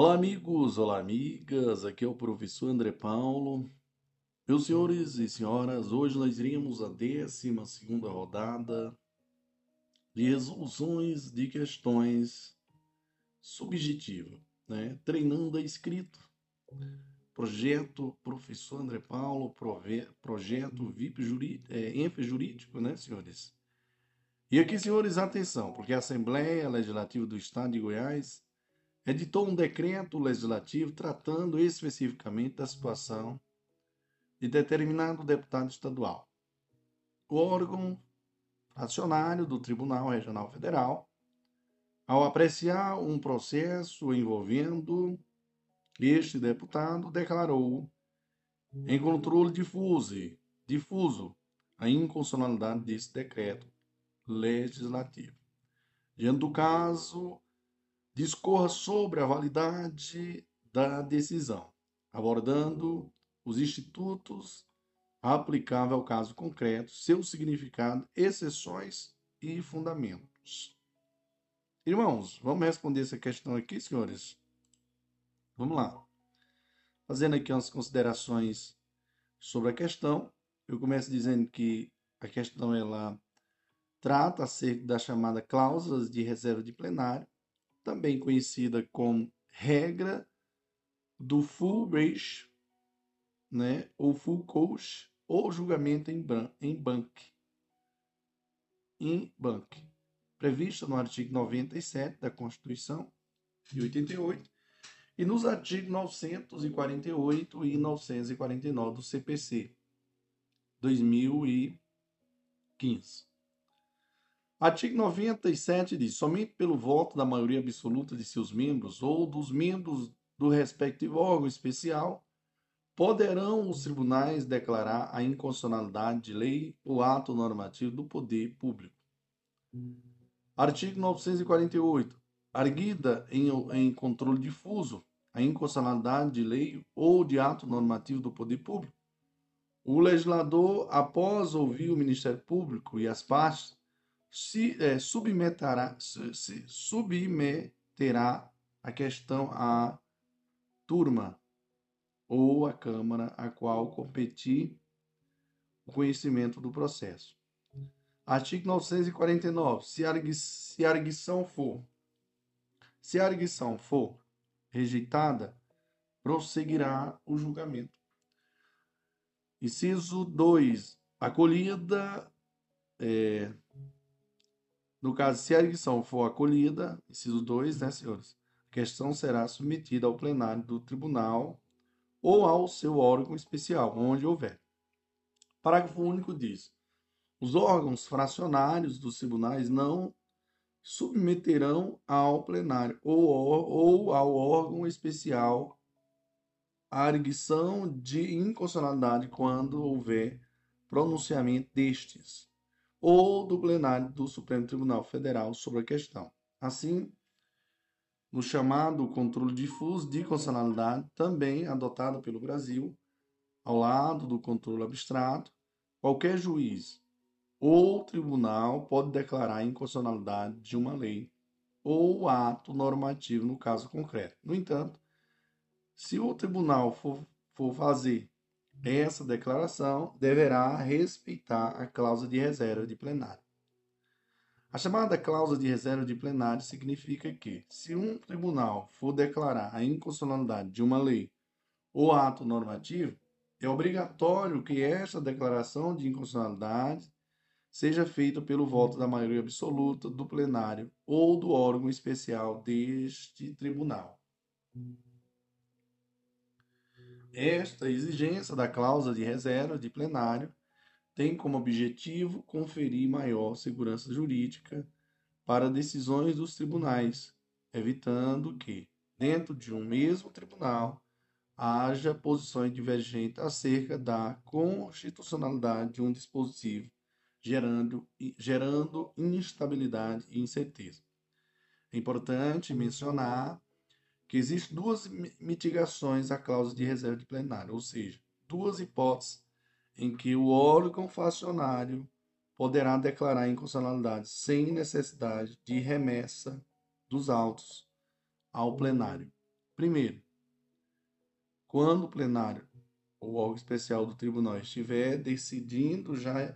Olá, amigos, olá, amigas. Aqui é o professor André Paulo. Meus senhores e senhoras, hoje nós iremos a 12 rodada de resoluções de questões subjetivas, né? Treinando a escrita. Projeto Professor André Paulo, projeto VIP jurídico, é, jurídico, né, senhores? E aqui, senhores, atenção, porque a Assembleia Legislativa do Estado de Goiás editou um decreto legislativo tratando especificamente da situação de determinado deputado estadual. O órgão acionário do Tribunal Regional Federal, ao apreciar um processo envolvendo este deputado, declarou em controle difuso, difuso a inconstitucionalidade desse decreto legislativo. Diante do caso, discorra sobre a validade da decisão, abordando os institutos aplicáveis ao caso concreto, seu significado, exceções e fundamentos. Irmãos, vamos responder essa questão aqui, senhores? Vamos lá. Fazendo aqui umas considerações sobre a questão, eu começo dizendo que a questão ela trata acerca da chamada cláusulas de reserva de plenário, também conhecida como regra do full ratio, né, ou full coach, ou julgamento em, em banque, em banque, prevista no artigo 97 da Constituição de 88 e nos artigos 948 e 949 do CPC 2015. Artigo 97 diz: somente pelo voto da maioria absoluta de seus membros ou dos membros do respectivo órgão especial poderão os tribunais declarar a inconstitucionalidade de lei ou ato normativo do poder público. Artigo 948. Arguida em, em controle difuso a inconstitucionalidade de lei ou de ato normativo do poder público, o legislador, após ouvir o Ministério Público e as partes, se é, submeterá, se, se submeterá a questão à turma ou à Câmara a qual competir o conhecimento do processo. Artigo 949. Se a, se a arguição for se a arguição for rejeitada, prosseguirá o julgamento. Inciso 2. Acolhida é, no caso, se a arguição for acolhida, inciso 2, né, senhores? A questão será submetida ao plenário do tribunal ou ao seu órgão especial, onde houver. Parágrafo único diz: os órgãos fracionários dos tribunais não submeterão ao plenário ou, ou ao órgão especial a arguição de inconstitucionalidade quando houver pronunciamento destes ou do plenário do Supremo Tribunal Federal sobre a questão. Assim, no chamado controle difuso de constitucionalidade, também adotado pelo Brasil, ao lado do controle abstrato, qualquer juiz ou tribunal pode declarar a inconstitucionalidade de uma lei ou ato normativo no caso concreto. No entanto, se o tribunal for, for fazer essa declaração deverá respeitar a cláusula de reserva de plenário. A chamada cláusula de reserva de plenário significa que, se um tribunal for declarar a inconstitucionalidade de uma lei ou ato normativo, é obrigatório que esta declaração de inconstitucionalidade seja feita pelo voto da maioria absoluta do plenário ou do órgão especial deste tribunal. Esta exigência da cláusula de reserva de plenário tem como objetivo conferir maior segurança jurídica para decisões dos tribunais, evitando que, dentro de um mesmo tribunal, haja posições divergentes acerca da constitucionalidade de um dispositivo, gerando, gerando instabilidade e incerteza. É importante mencionar que existem duas mitigações à cláusula de reserva de plenário, ou seja, duas hipóteses em que o órgão facionário poderá declarar inconstitucionalidade sem necessidade de remessa dos autos ao plenário. Primeiro, quando o plenário ou órgão especial do tribunal estiver decidindo já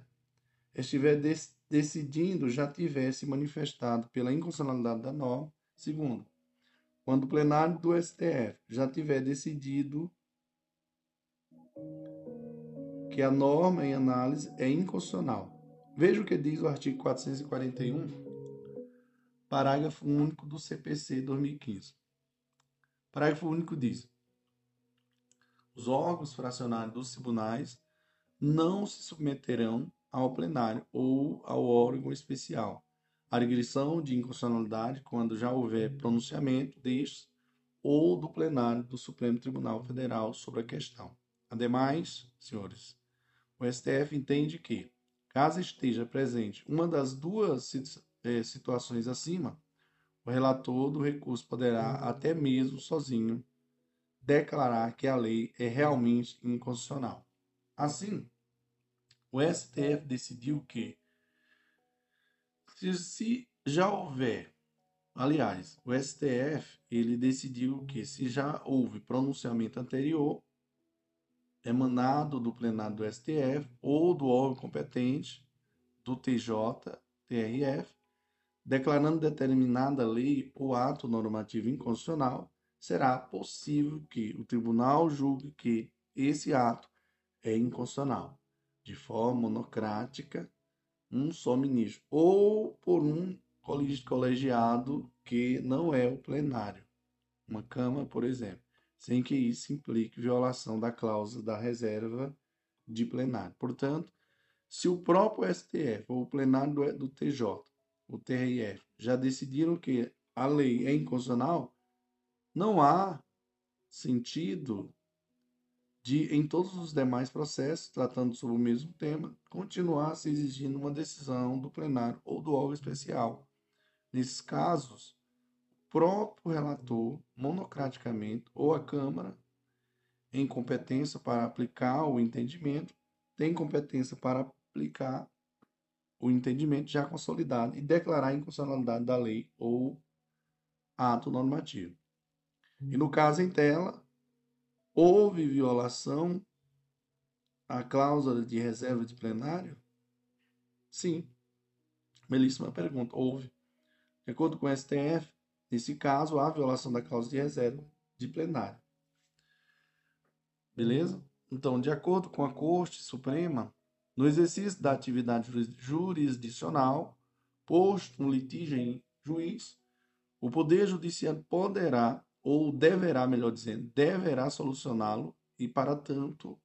estiver decidindo já tivesse manifestado pela inconstitucionalidade da norma. Segundo, quando o plenário do STF já tiver decidido que a norma em análise é inconstitucional. Veja o que diz o artigo 441, parágrafo único do CPC 2015. Parágrafo único diz: os órgãos fracionários dos tribunais não se submeterão ao plenário ou ao órgão especial a regressão de inconstitucionalidade quando já houver pronunciamento destes ou do plenário do Supremo Tribunal Federal sobre a questão. Ademais, senhores, o STF entende que, caso esteja presente uma das duas eh, situações acima, o relator do recurso poderá, até mesmo sozinho, declarar que a lei é realmente inconstitucional. Assim, o STF decidiu que, se já houver, aliás, o STF ele decidiu que, se já houve pronunciamento anterior, emanado do plenário do STF ou do órgão competente do TJ, TRF, declarando determinada lei ou ato normativo inconstitucional, será possível que o tribunal julgue que esse ato é inconstitucional, de forma monocrática, um só ministro, ou por um colegiado que não é o plenário, uma Câmara, por exemplo sem que isso implique violação da cláusula da reserva de plenário. Portanto, se o próprio STF ou o plenário do, TJ, o TRF, já decidiram que a lei é inconstitucional, não há sentido de, em todos os demais processos, tratando sobre o mesmo tema, continuar se exigindo uma decisão do plenário ou do órgão especial. Nesses casos, próprio relator, monocraticamente, ou a Câmara, em competência para aplicar o entendimento, tem competência para aplicar o entendimento já consolidado e declarar a inconstitucionalidade da lei ou ato normativo. E no caso em tela, houve violação à cláusula de reserva de plenário? Sim. Belíssima pergunta. Houve. De acordo com o STF, Nesse caso, há violação da cláusula de reserva de plenário. Beleza? Então, de acordo com a Corte Suprema, no exercício da atividade jurisdicional, posto um litígio em juiz, o Poder Judiciário poderá, ou deverá, melhor dizendo, deverá solucioná-lo e, para tanto,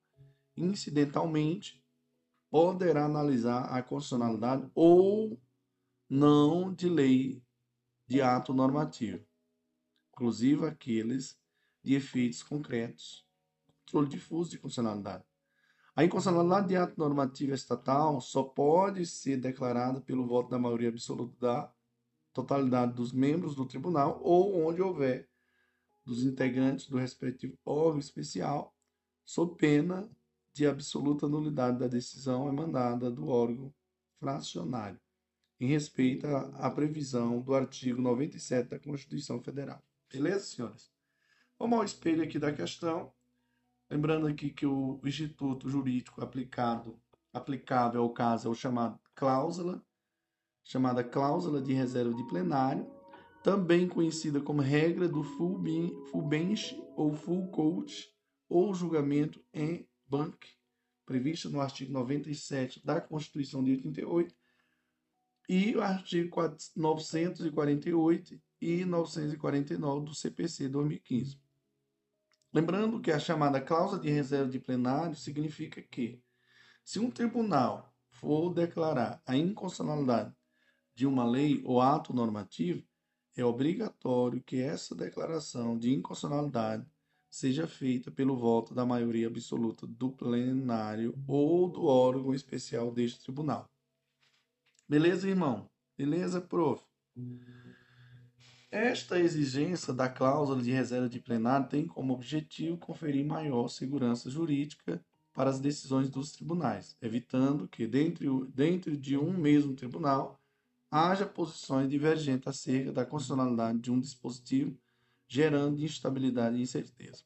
incidentalmente, poderá analisar a constitucionalidade ou não de lei de ato normativo, inclusive aqueles de efeitos concretos, controle difuso de constitucionalidade. A inconstitucionalidade de ato normativo estatal só pode ser declarada pelo voto da maioria absoluta da totalidade dos membros do tribunal ou onde houver dos integrantes do respectivo órgão especial, sob pena de absoluta nulidade da decisão emanada do órgão fracionário em respeito à previsão do artigo 97 da Constituição Federal. Beleza, senhores? Vamos ao espelho aqui da questão. Lembrando aqui que o instituto jurídico aplicado, aplicável ao caso é o chamado cláusula, chamada cláusula de reserva de plenário, também conhecida como regra do full, bench ou full court ou julgamento em bank, prevista no artigo 97 da Constituição de 88 e o artigo 948 e 949 do CPC 2015. Lembrando que a chamada cláusula de reserva de plenário significa que, se um tribunal for declarar a inconstitucionalidade de uma lei ou ato normativo, é obrigatório que essa declaração de inconstitucionalidade seja feita pelo voto da maioria absoluta do plenário ou do órgão especial deste tribunal. Beleza, irmão? Beleza, prof? Esta exigência da cláusula de reserva de plenário tem como objetivo conferir maior segurança jurídica para as decisões dos tribunais, evitando que, dentro, dentro de um mesmo tribunal, haja posições divergentes acerca da constitucionalidade de um dispositivo gerando instabilidade e incerteza.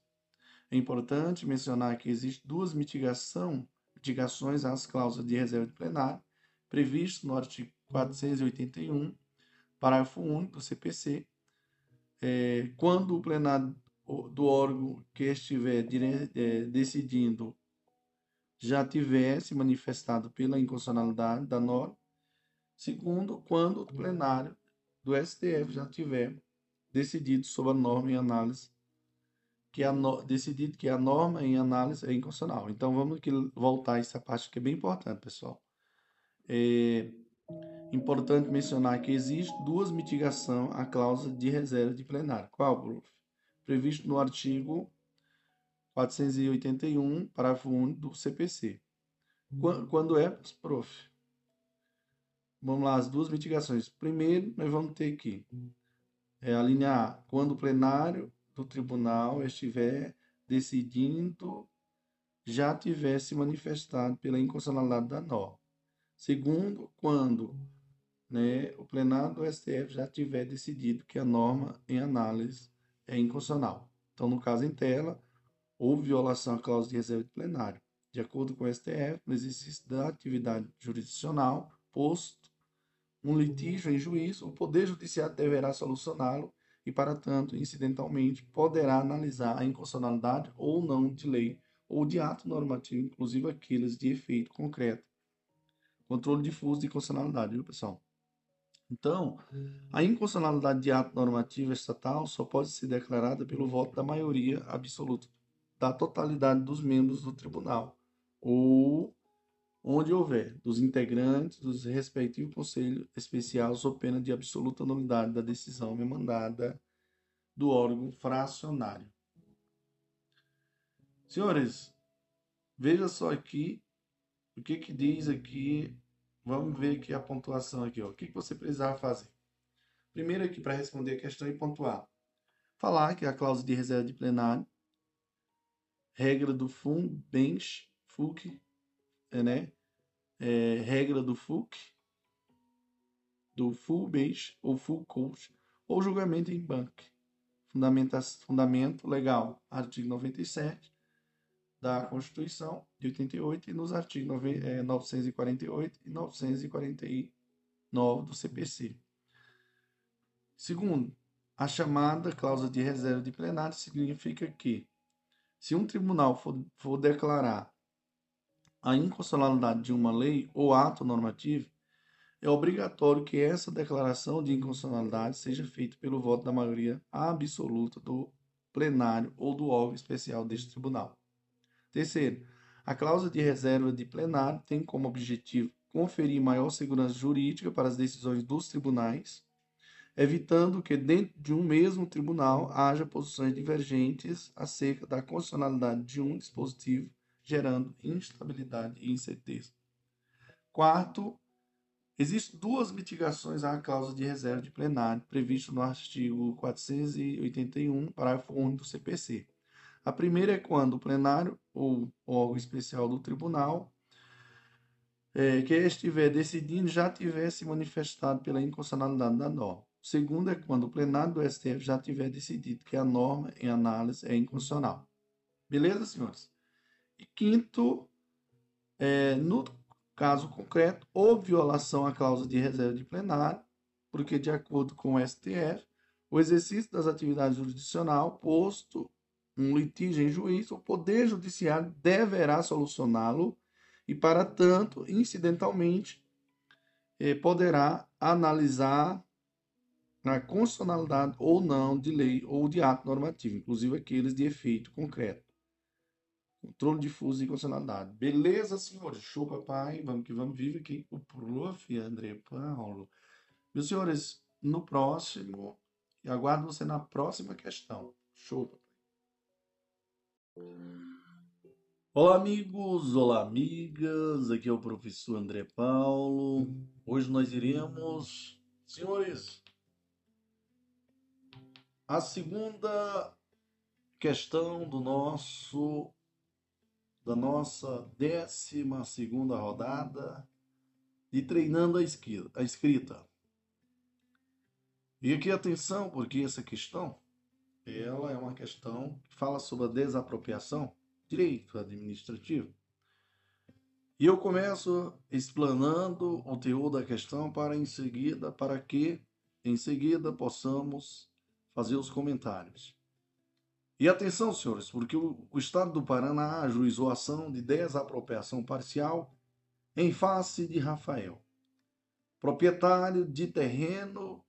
É importante mencionar que existem duas mitigação, mitigações às cláusulas de reserva de plenário, previstas no artigo 481, parágrafo único do CPC, é, quando o plenário do órgão que estiver é, decidindo já tivesse manifestado pela inconstitucionalidade da norma. Segundo, quando o plenário do STF já tiver decidido sobre a norma em análise, que a no, decidido que a norma em análise é inconstitucional. Então vamos aqui voltar a essa parte que é bem importante, pessoal. É importante mencionar que existe duas mitigações à cláusula de reserva de plenário. Qual, prof? Previsto no artigo 481, parágrafo único do CPC. Quando é, prof? Vamos lá, as duas mitigações. Primeiro, nós vamos ter aqui é, quando o plenário do tribunal estiver decidindo, já tivesse manifestado pela inconstitucionalidade da norma. Segundo, quando né, o plenário do STF já tiver decidido que a norma em análise é inconstitucional. Então, no caso em tela, houve violação à cláusula de reserva de plenário. De acordo com o STF, no exercício da atividade jurisdicional, posto um litígio em juízo, o Poder Judiciário deverá solucioná-lo e, para tanto, incidentalmente, poderá analisar a inconstitucionalidade ou não de lei ou de ato normativo, inclusive aqueles de efeito concreto. Controle difuso de constitucionalidade, viu, pessoal? Então, a inconstitucionalidade de ato normativo estatal só pode ser declarada pelo voto da maioria absoluta da totalidade dos membros do tribunal, ou onde houver, dos integrantes dos respectivos conselho especial, sob pena de absoluta nulidade da decisão demandada do órgão fracionário. Senhores, veja só aqui o que, que diz aqui. Vamos ver aqui a pontuação aqui. Ó. O que, que você precisava fazer? Primeiro aqui, para responder a questão e pontuar. Falar que a cláusula de reserva de plenário regra do FUN, bench, FUC, né? É, regra do FUC, do full bench ou full coach, ou julgamento em banco. Fundamento legal, artigo 97 da Constituição de 88 e nos artigos 948 e 949 do CPC. Segundo, a chamada cláusula de reserva de plenário significa que se um tribunal for, for declarar a inconstitucionalidade de uma lei ou ato normativo, é obrigatório que essa declaração de inconstitucionalidade seja feita pelo voto da maioria absoluta do plenário ou do órgão especial deste tribunal. Terceiro, a cláusula de reserva de plenário tem como objetivo conferir maior segurança jurídica para as decisões dos tribunais evitando que dentro de um mesmo tribunal haja posições divergentes acerca da constitucionalidade de um dispositivo, gerando instabilidade e incerteza. Quarto, existem duas mitigações à cláusula de reserva de plenário previsto no artigo 481, parágrafo único do CPC. A primeira é quando o plenário ou órgão especial do tribunal é, que estiver decidindo já tivesse manifestado pela inconstitucionalidade da norma. O segundo é quando o plenário do STF já tiver decidido que a norma em análise é inconstitucional. Beleza, senhores? E quinto, é, no caso concreto, houve violação à cláusula de reserva de plenário, porque, de acordo com o STF, o exercício das atividades jurisdicional, posto um litígio em juízo, o Poder Judiciário deverá solucioná-lo e, para tanto, incidentalmente, eh, poderá analisar na constitucionalidade ou não de lei ou de ato normativo, inclusive aqueles de efeito concreto. Controle difuso e constitucionalidade. Beleza, senhores? Show, papai. Vamos que vamos. Vive aqui o prof. André Paulo. Meus senhores, no próximo, e aguardo você na próxima questão. Show, papai. Olá, amigos. Olá, amigas. Aqui é o professor André Paulo. Hoje nós iremos, senhores, a segunda questão do nosso da nossa décima segunda rodada de treinando a escrita. E aqui atenção, porque essa questão ela é uma questão que fala sobre a desapropriação, direito administrativo. E eu começo explanando o teor da questão para em seguida, para que em seguida possamos fazer os comentários. E atenção, senhores, porque o, o Estado do Paraná ajuizou ação de desapropriação parcial em face de Rafael, proprietário de terreno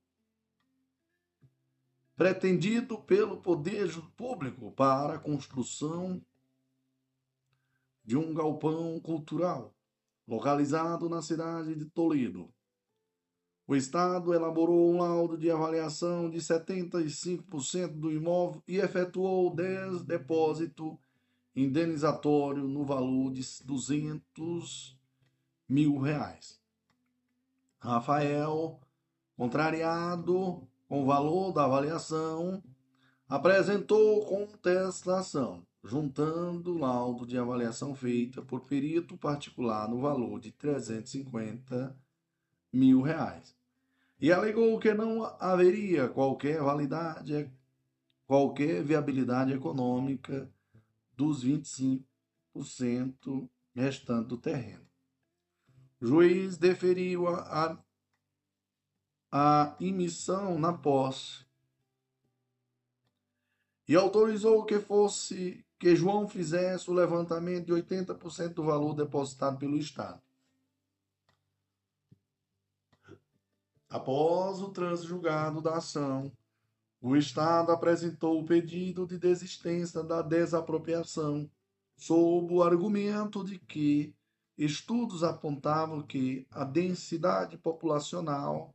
pretendido pelo poder público para a construção de um galpão cultural, localizado na cidade de Toledo. O Estado elaborou um laudo de avaliação de 75% do imóvel e efetuou 10 depósito indenizatório no valor de 200 mil reais. Rafael, contrariado com o valor da avaliação, apresentou contestação juntando o laudo de avaliação feita por perito particular no valor de 350 mil reais. E alegou que não haveria qualquer validade, qualquer viabilidade econômica dos 25% restantes do terreno. O juiz deferiu a, a, a emissão na posse e autorizou que fosse que João fizesse o levantamento de 80% do valor depositado pelo Estado. Após o transjugado da ação, o Estado apresentou o pedido de desistência da desapropriação, sob o argumento de que estudos apontavam que a densidade populacional,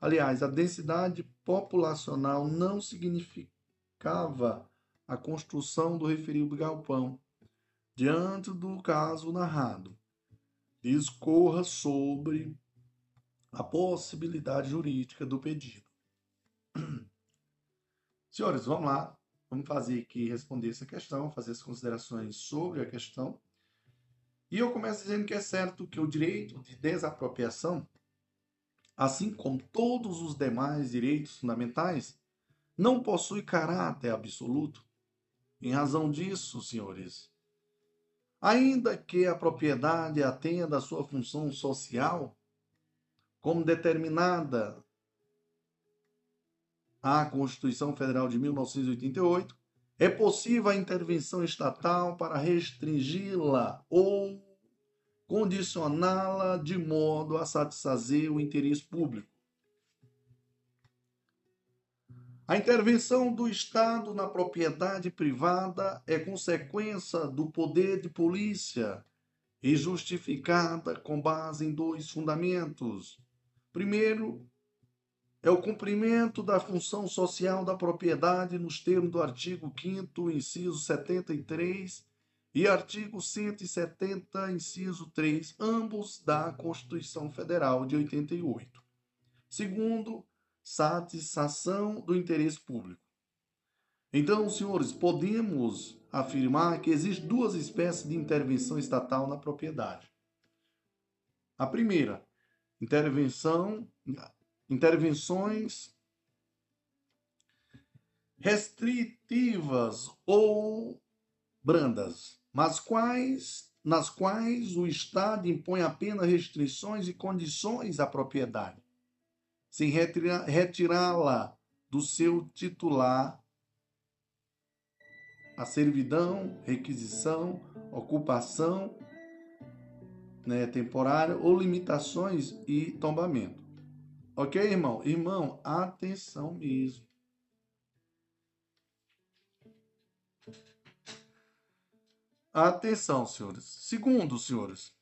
aliás, a densidade populacional não significava a construção do referido galpão, diante do caso narrado, discorra sobre a possibilidade jurídica do pedido. Senhores, vamos lá. Vamos fazer aqui, responder essa questão, fazer as considerações sobre a questão. E eu começo dizendo que é certo que o direito de desapropriação, assim como todos os demais direitos fundamentais, não possui caráter absoluto em razão disso, senhores, ainda que a propriedade atenda à sua função social, como determinada a Constituição Federal de 1988, é possível a intervenção estatal para restringi-la ou condicioná-la de modo a satisfazer o interesse público. A intervenção do Estado na propriedade privada é consequência do poder de polícia e justificada com base em dois fundamentos. Primeiro, é o cumprimento da função social da propriedade nos termos do artigo 5 inciso 73 e artigo 170, inciso 3, ambos da Constituição Federal de 88. Segundo, satisfação do interesse público. Então, senhores, podemos afirmar que existem duas espécies de intervenção estatal na propriedade. A primeira, intervenção, intervenções restritivas ou brandas, mas quais nas quais o Estado impõe apenas restrições e condições à propriedade sem retirá-la do seu titular, a servidão, requisição, ocupação né, temporária ou limitações e tombamento. Ok, irmão? Irmão, atenção mesmo. Atenção, senhores. Segundo, senhores,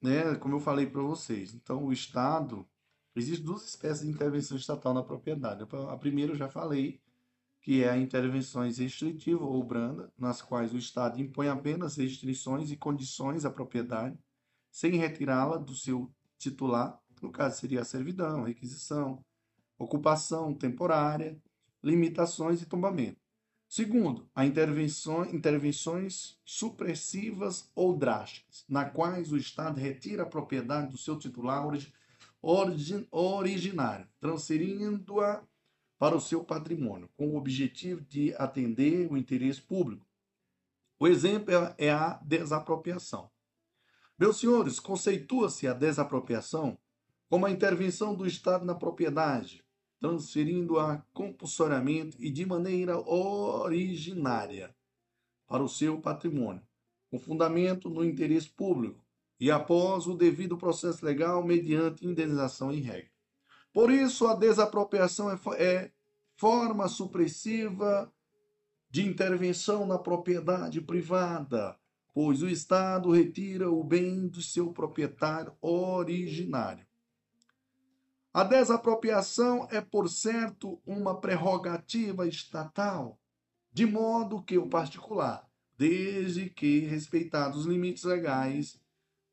né, como eu falei para vocês, então o Estado Existem duas espécies de intervenção estatal na propriedade. A primeira eu já falei, que é a intervenções restritiva ou branda, nas quais o Estado impõe apenas restrições e condições à propriedade, sem retirá-la do seu titular, no caso seria a servidão, requisição, ocupação temporária, limitações e tombamento. Segundo, a intervenção, intervenções supressivas ou drásticas, na quais o Estado retira a propriedade do seu titular origem, originário, transferindo-a para o seu patrimônio, com o objetivo de atender o interesse público. O exemplo é a desapropriação. Meus senhores, conceitua-se a desapropriação como a intervenção do Estado na propriedade, transferindo-a compulsoriamente e de maneira originária para o seu patrimônio, com fundamento no interesse público e após o devido processo legal mediante indenização em regra. Por isso, a desapropriação é, é forma supressiva de intervenção na propriedade privada, pois o Estado retira o bem do seu proprietário originário. A desapropriação é, por certo, uma prerrogativa estatal, de modo que o particular, desde que respeitados os limites legais,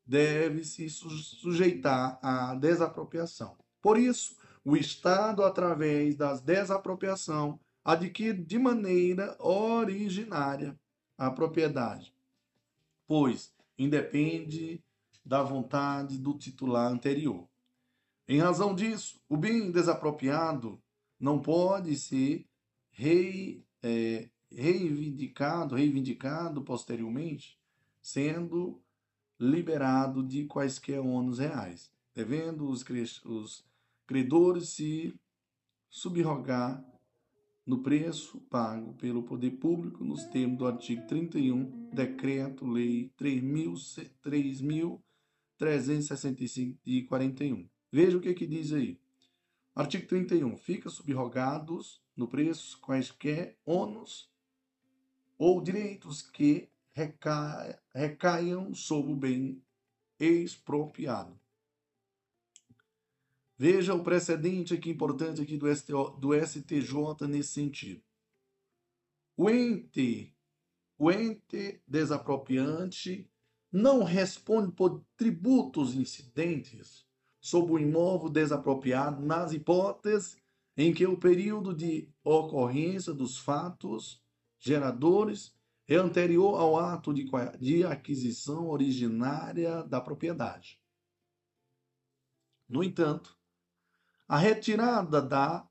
deve se sujeitar à desapropriação. Por isso, o Estado, através das desapropriação, adquire de maneira originária a propriedade, pois independe da vontade do titular anterior. Em razão disso, o bem desapropriado não pode ser rei, é, reivindicado, reivindicado posteriormente, sendo liberado de quaisquer ônus reais, devendo os, os credores se subrogar no preço pago pelo poder público nos termos do artigo 31, Decreto-Lei 3.365 de 41. Veja o que, que diz aí. Artigo 31. Fica subrogados no preço quaisquer ônus ou direitos que recaiam sobre o bem expropriado. Veja o precedente aqui importante aqui do, STO, do STJ nesse sentido. O ente, o ente desapropriante não responde por tributos incidentes sobre o imóvel desapropriado nas hipóteses em que o período de ocorrência dos fatos geradores é anterior ao ato de, de aquisição originária da propriedade. No entanto, a retirada da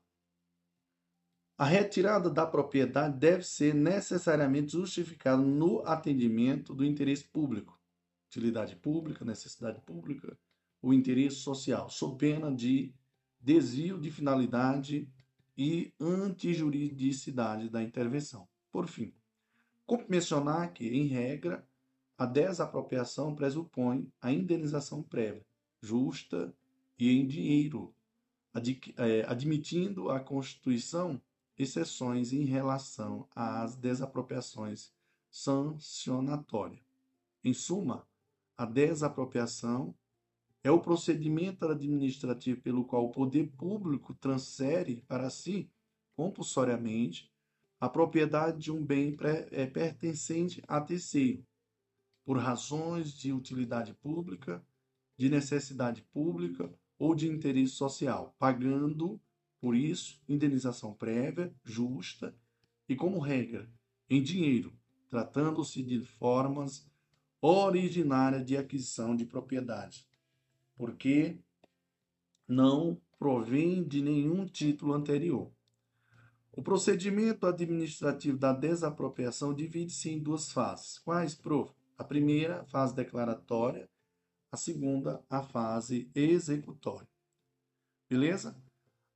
a retirada da propriedade deve ser necessariamente justificada no atendimento do interesse público, utilidade pública, necessidade pública, o interesse social, sob pena de desvio de finalidade e antijuridicidade da intervenção. Por fim, como mencionar que, em regra, a desapropriação pressupõe a indenização prévia, justa e em dinheiro, é, admitindo a Constituição exceções em relação às desapropriações sancionatórias. Em suma, a desapropriação é o procedimento administrativo pelo qual o poder público transfere para si, compulsoriamente, a propriedade de um bem é, pertencente a terceiro, por razões de utilidade pública, de necessidade pública ou de interesse social, pagando, por isso, indenização prévia, justa e, como regra, em dinheiro, tratando-se de formas originárias de aquisição de propriedade, porque não provém de nenhum título anterior. O procedimento administrativo da desapropriação divide-se em duas fases. Quais, prof? A primeira, fase declaratória, a segunda, a fase executória. Beleza?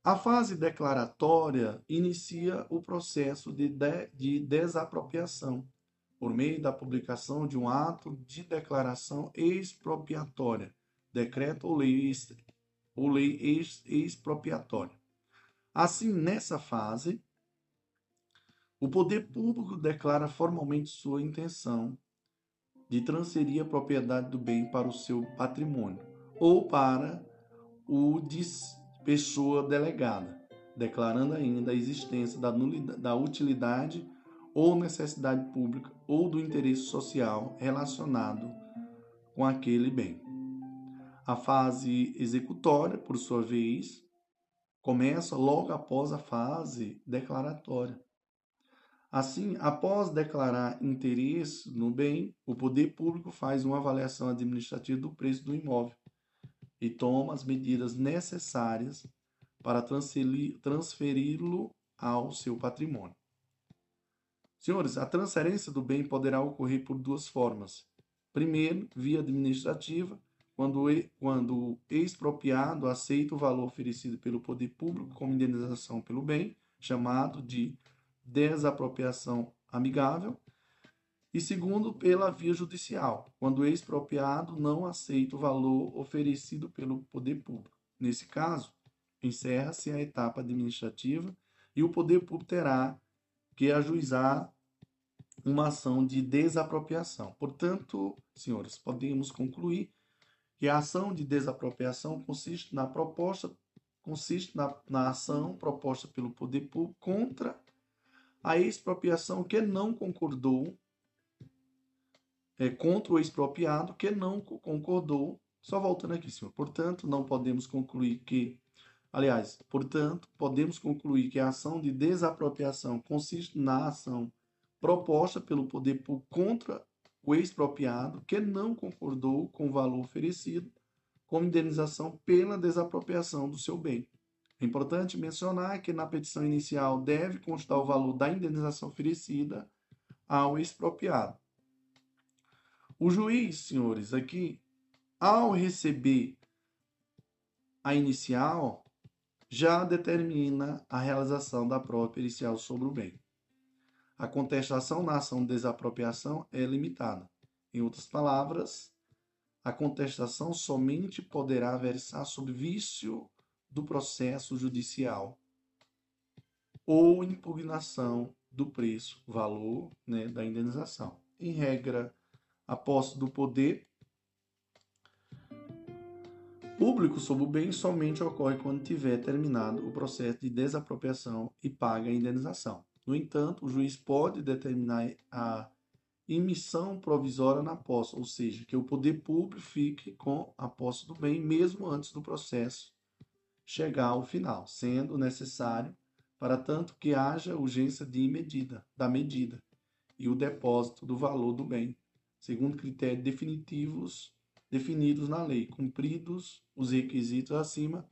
A fase declaratória inicia o processo de, de, de desapropriação por meio da publicação de um ato de declaração expropriatória, decreto ou lei, ou lei ex, expropriatória. Assim, nessa fase, o poder público declara formalmente sua intenção de transferir a propriedade do bem para o seu patrimônio ou para o de pessoa delegada, declarando ainda a existência da, nulidade, da utilidade ou necessidade pública ou do interesse social relacionado com aquele bem. A fase executória, por sua vez, começa logo após a fase declaratória, Assim, após declarar interesse no bem, o poder público faz uma avaliação administrativa do preço do imóvel e toma as medidas necessárias para transferi-lo ao seu patrimônio. Senhores, a transferência do bem poderá ocorrer por duas formas. Primeiro, via administrativa, quando, quando o expropriado aceita o valor oferecido pelo poder público como indenização pelo bem, chamado de desapropriação amigável. E segundo, pela via judicial, quando o expropriado não aceita o valor oferecido pelo poder público. Nesse caso, encerra-se a etapa administrativa e o poder público terá que ajuizar uma ação de desapropriação. Portanto, senhores, podemos concluir que a ação de desapropriação consiste na proposta consiste na, na ação proposta pelo poder público contra a expropriação que não concordou é, contra o expropriado que não concordou. Só voltando aqui, senhor. Portanto, não podemos concluir que Aliás, portanto, podemos concluir que a ação de desapropriação consiste na ação proposta pelo poder público contra o expropriado que não concordou com o valor oferecido como indenização pela desapropriação do seu bem. É importante mencionar que na petição inicial deve constar o valor da indenização oferecida ao expropriado. O juiz, senhores, aqui, ao receber a inicial, já determina a realização da prova pericial sobre o bem. A contestação na ação de desapropriação é limitada. Em outras palavras, a contestação somente poderá versar sobre vício do processo judicial ou impugnação do preço, valor né, da indenização. Em regra, a posse do poder público sobre o bem somente ocorre quando tiver terminado o processo de desapropriação e paga a indenização. No entanto, o juiz pode determinar a emissão provisória na posse, ou seja, que o poder público fique com a posse do bem mesmo antes do processo chegar ao final, sendo necessário para tanto que haja urgência de medida, da medida e o depósito do valor do bem, segundo critérios definitivos definidos na lei, cumpridos os requisitos acima,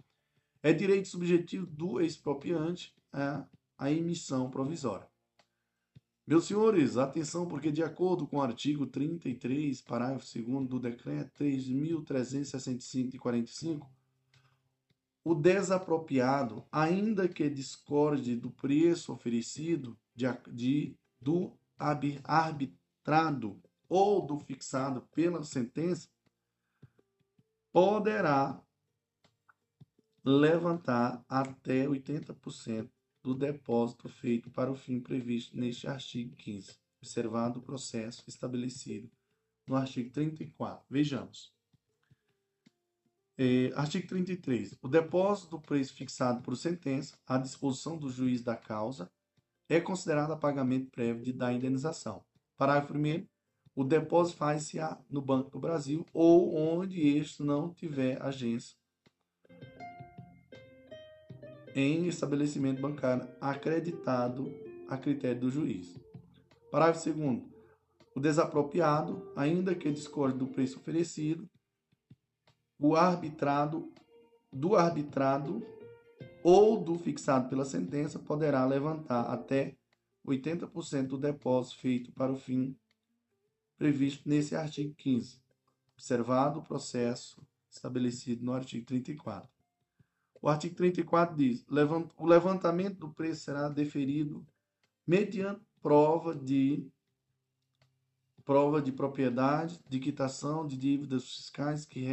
é direito subjetivo do expropriante a, a emissão provisória. Meus senhores, atenção, porque de acordo com o artigo 33, parágrafo 2 do decreto 3.365 de 45, o desapropriado, ainda que discorde do preço oferecido de, de, do arbitrado ou do fixado pela sentença, poderá levantar até 80% do depósito feito para o fim previsto neste artigo 15, observado o processo estabelecido no artigo 34. Vejamos. É, artigo 33. O depósito do preço fixado por sentença à disposição do juiz da causa é considerado pagamento prévio de, da indenização. Parágrafo 1 o depósito faz-se no Banco do Brasil ou onde este não tiver agência em estabelecimento bancário acreditado a critério do juiz. Parágrafo 2 O desapropriado, ainda que discorde do preço oferecido, o arbitrado do arbitrado ou do fixado pela sentença poderá levantar até 80% do depósito feito para o fim previsto nesse artigo 15, observado o processo estabelecido no artigo 34. O artigo 34 diz: o levantamento do preço será deferido mediante prova de prova de propriedade, de quitação de dívidas fiscais que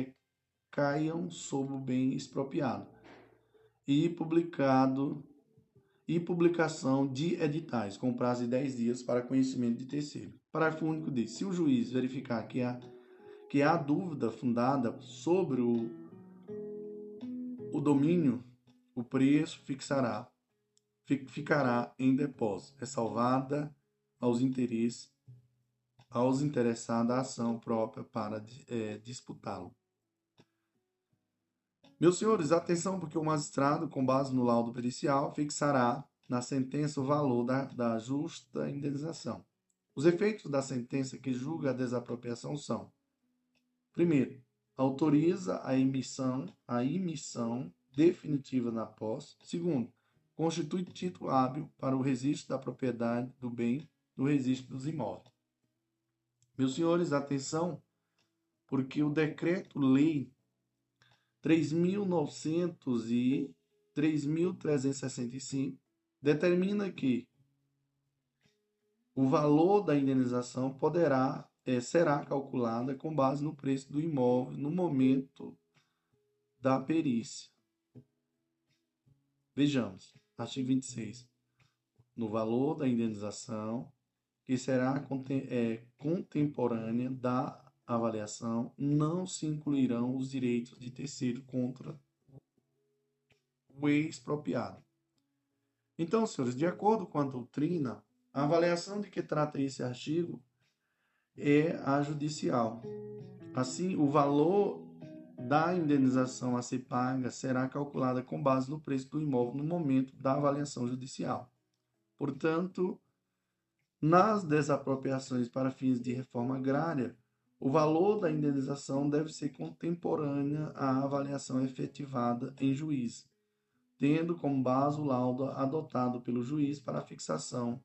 recaiam sobre o bem expropriado e publicado e publicação de editais com prazo de 10 dias para conhecimento de terceiro. Parágrafo único diz: se o juiz verificar que há, que há dúvida fundada sobre o, o domínio, o preço fixará, ficará em depósito, ressalvada aos interesses aos interessados a ação própria para é, disputá-lo. Meus senhores, atenção, porque o magistrado, com base no laudo pericial, fixará na sentença o valor da, da justa indenização. Os efeitos da sentença que julga a desapropriação são: primeiro, autoriza a emissão, a emissão definitiva na posse. Segundo, constitui título hábil para o registro da propriedade do bem do registro dos imóveis. Meus senhores, atenção, porque o decreto-lei 3.900 e 3.365 determina que o valor da indenização poderá é, será calculada com base no preço do imóvel no momento da perícia. Vejamos, artigo 26. No valor da indenização, que será é, contemporânea da avaliação, não se incluirão os direitos de terceiro contra o expropriado. Então, senhores, de acordo com a doutrina, a avaliação de que trata esse artigo é a judicial. Assim, o valor da indenização a ser paga será calculada com base no preço do imóvel no momento da avaliação judicial. Portanto, nas desapropriações para fins de reforma agrária, o valor da indenização deve ser contemporânea à avaliação efetivada em juízo, tendo como base o laudo adotado pelo juiz para a fixação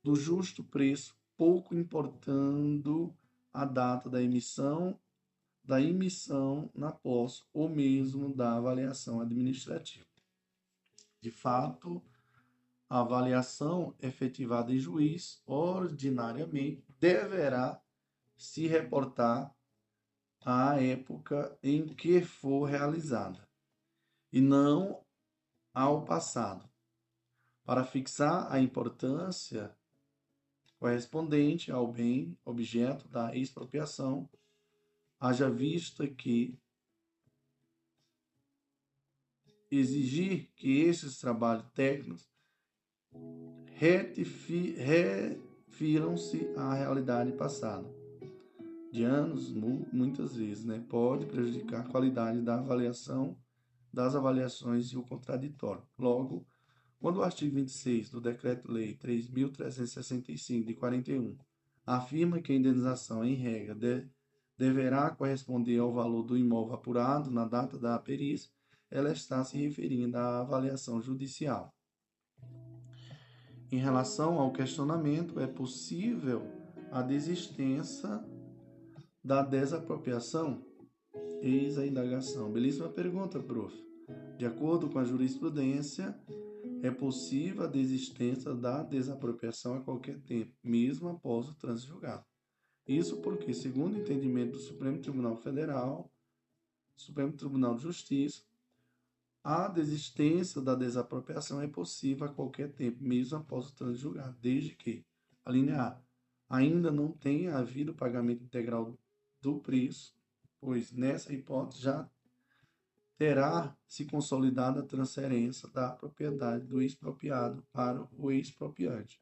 do justo preço pouco importando a data da emissão, da emissão na posse ou mesmo da avaliação administrativa. De fato, a avaliação efetivada em juiz ordinariamente deverá se reportar à época em que for realizada e não ao passado. Para fixar a importância correspondente ao bem objeto da expropriação, haja vista que exigir que esses trabalhos técnicos refiram-se à realidade passada de anos, muitas vezes, né, pode prejudicar a qualidade da avaliação das avaliações e o contraditório. Logo, quando o artigo 26 do Decreto-Lei 3.365 de 41 afirma que a indenização, em regra, de, deverá corresponder ao valor do imóvel apurado na data da perícia, ela está se referindo à avaliação judicial. Em relação ao questionamento, é possível a desistência da desapropriação? Eis a indagação. Belíssima pergunta, prof. De acordo com a jurisprudência, é possível a desistência da desapropriação a qualquer tempo, mesmo após o trânsito julgado. Isso porque, segundo o entendimento do Supremo Tribunal Federal, Supremo Tribunal de Justiça, a desistência da desapropriação é possível a qualquer tempo, mesmo após o trânsito julgado, desde que, a linha A, ainda não tenha havido pagamento integral do preço, pois nessa hipótese já terá se consolidado a transferência da propriedade do expropriado para o expropriante.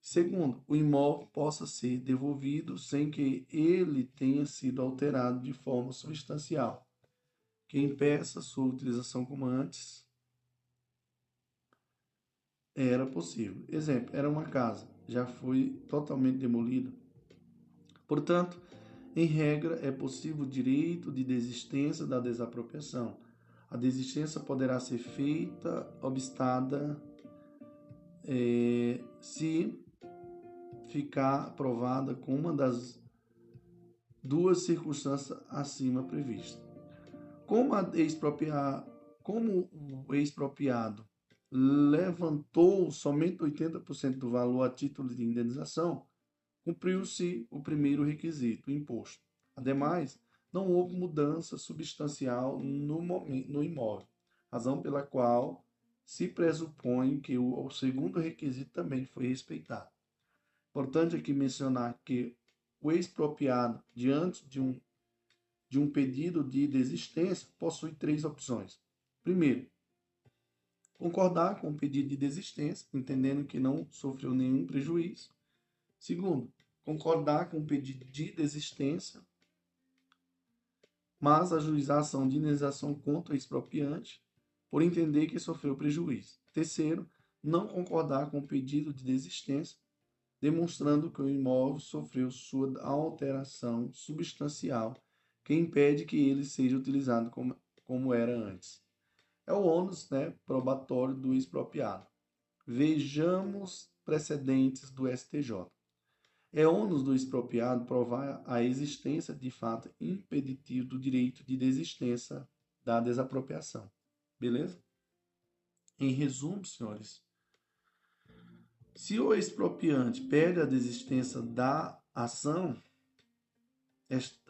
Segundo, o imóvel possa ser devolvido sem que ele tenha sido alterado de forma substancial, que impeça sua utilização como antes era possível. Exemplo, era uma casa, já foi totalmente demolida. Portanto, em regra, é possível o direito de desistência da desapropriação. A desistência poderá ser feita, obstada, é, se ficar aprovada com uma das duas circunstâncias acima previstas. Como, como o expropriado levantou somente 80% do valor a título de indenização, cumpriu-se o primeiro requisito, o imposto. Ademais, não houve mudança substancial no, no imóvel, razão pela qual se pressupõe que o, o segundo requisito também foi respeitado. Importante aqui mencionar que o expropriado, diante de um, de um pedido de desistência, possui três opções. Primeiro, concordar com o pedido de desistência, entendendo que não sofreu nenhum prejuízo. Segundo, concordar com o pedido de desistência, mas ajuizar a ação de indenização contra o expropriante por entender que sofreu prejuízo. Terceiro, não concordar com o pedido de desistência, demonstrando que o imóvel sofreu sua alteração substancial que impede que ele seja utilizado como, como era antes. é o ônus né, probatório do expropriado. Vejamos precedentes do STJ. É ônus do expropriado provar a existência de fato impeditivo do direito de desistência da desapropriação. Beleza? Em resumo, senhores, se o expropriante perde a desistência da ação,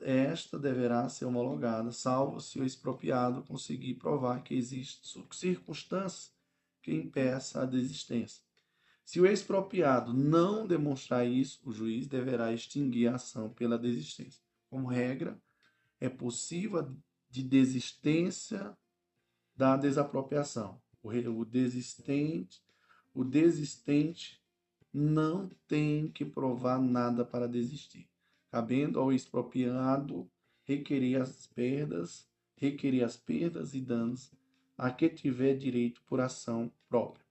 esta deverá ser homologada, salvo se o expropriado conseguir provar que existem circunstâncias que impeçam a desistência. Se o expropriado não demonstrar isso, o juiz deverá extinguir a ação pela desistência. Como regra, é possível de desistência da desapropriação. O desistente, o desistente não tem que provar nada para desistir cabendo ao expropriado requerer as perdas, requerer as perdas e danos a que tiver direito por ação própria.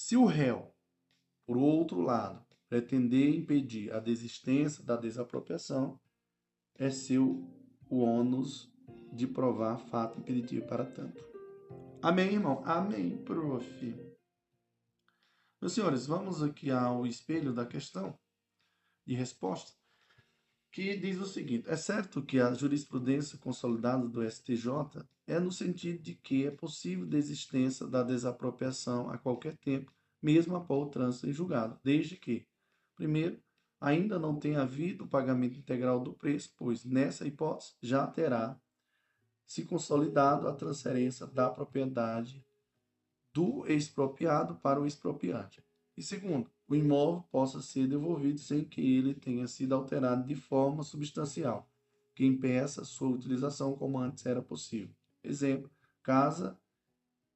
Se o réu, por outro lado, pretender impedir a desistência da desapropriação, é seu o ônus de provar fato impeditivo para tanto. Amém, irmão? Amém, prof. Meus senhores, vamos aqui ao espelho da questão de resposta que diz o seguinte: é certo que a jurisprudência consolidada do STJ é no sentido de que é possível desistência da desapropriação a qualquer tempo, mesmo após o trânsito em julgado, desde que, primeiro, ainda não tenha havido o pagamento integral do preço, pois nessa hipótese já terá se consolidado a transferência da propriedade do expropriado para o expropriante. E segundo, o imóvel possa ser devolvido sem que ele tenha sido alterado de forma substancial, que impeça sua utilização como antes era possível. Exemplo, casa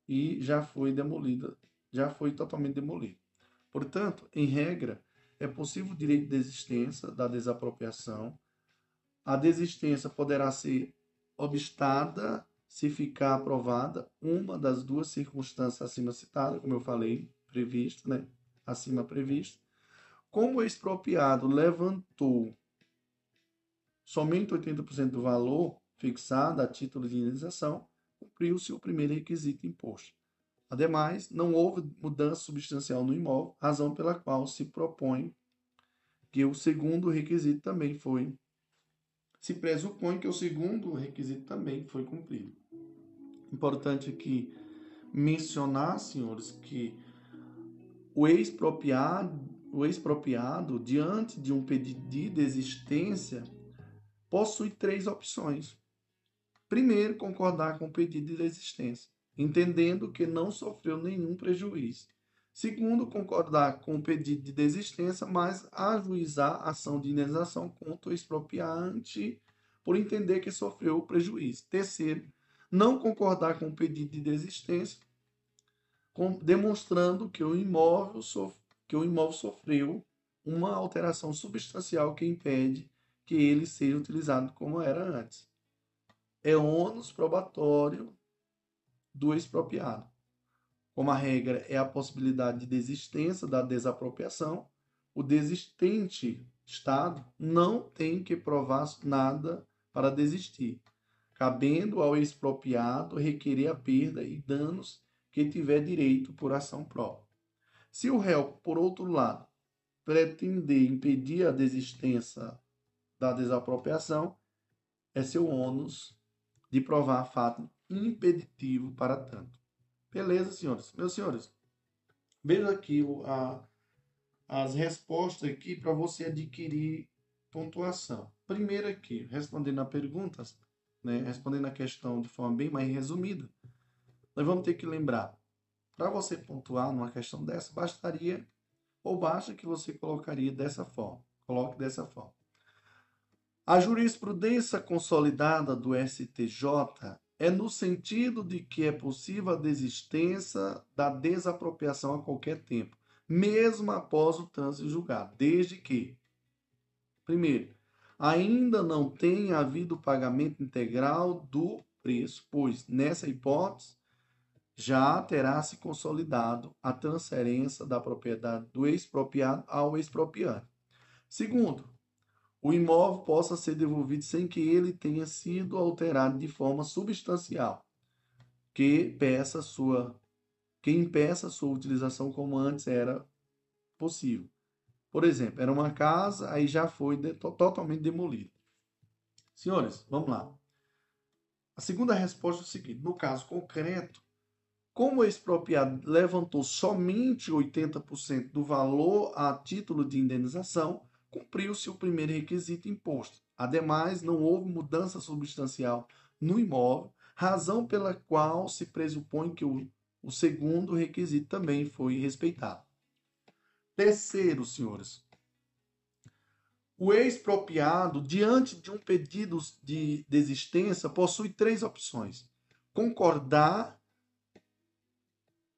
e já foi demolida, já foi totalmente demolida. Portanto, em regra, é possível o direito de existência da desapropriação. A desistência poderá ser obstada se ficar aprovada uma das duas circunstâncias acima citadas, como eu falei, previsto, né? Acima previsto, como o expropriado levantou somente 80% do valor fixado a título de indenização, cumpriu-se o primeiro requisito imposto. Ademais, não houve mudança substancial no imóvel, razão pela qual se propõe que o segundo requisito também foi se pressupõe que o segundo requisito também foi cumprido. Importante aqui mencionar, senhores, que o expropriado, o expropriado, diante de um pedido de desistência, possui três opções. Primeiro, concordar com o pedido de desistência, entendendo que não sofreu nenhum prejuízo. Segundo, concordar com o pedido de desistência, mas ajuizar a ação de indenização contra o expropriante por entender que sofreu o prejuízo. Terceiro, não concordar com o pedido de desistência, demonstrando que o imóvel, que o imóvel sofreu uma alteração substancial que impede que ele seja utilizado como era antes. É ônus probatório do expropriado. Como a regra é a possibilidade de desistência da desapropriação, o desistente Estado não tem que provar nada para desistir, cabendo ao expropriado requerer a perda e danos que tiver direito por ação própria. Se o réu, por outro lado, pretender impedir a desistência da desapropriação, é seu ônus de provar fato impeditivo para tanto. Beleza, senhores? Meus senhores, veja aqui a, as respostas aqui para você adquirir pontuação. Primeiro aqui, respondendo a perguntas, né, respondendo a questão de forma bem mais resumida, nós vamos ter que lembrar, para você pontuar numa questão dessa, bastaria ou basta que você colocaria dessa forma. Coloque dessa forma. A jurisprudência consolidada do STJ é no sentido de que é possível a desistência da desapropriação a qualquer tempo, mesmo após o trânsito julgado, desde que, primeiro, ainda não tenha havido pagamento integral do preço, pois nessa hipótese já terá se consolidado a transferência da propriedade do expropriado ao expropriante. Segundo, o imóvel possa ser devolvido sem que ele tenha sido alterado de forma substancial, que peça sua que impeça sua utilização como antes era possível. Por exemplo, era uma casa, aí já foi de, totalmente demolida. Senhores, vamos lá. A segunda resposta é o seguinte: no caso concreto, como o expropriado levantou somente 80% do valor a título de indenização, cumpriu-se o primeiro requisito imposto. Ademais, não houve mudança substancial no imóvel, razão pela qual se pressupõe que o, o segundo requisito também foi respeitado. Terceiro, senhores, o expropriado, diante de um pedido de desistência, possui três opções: concordar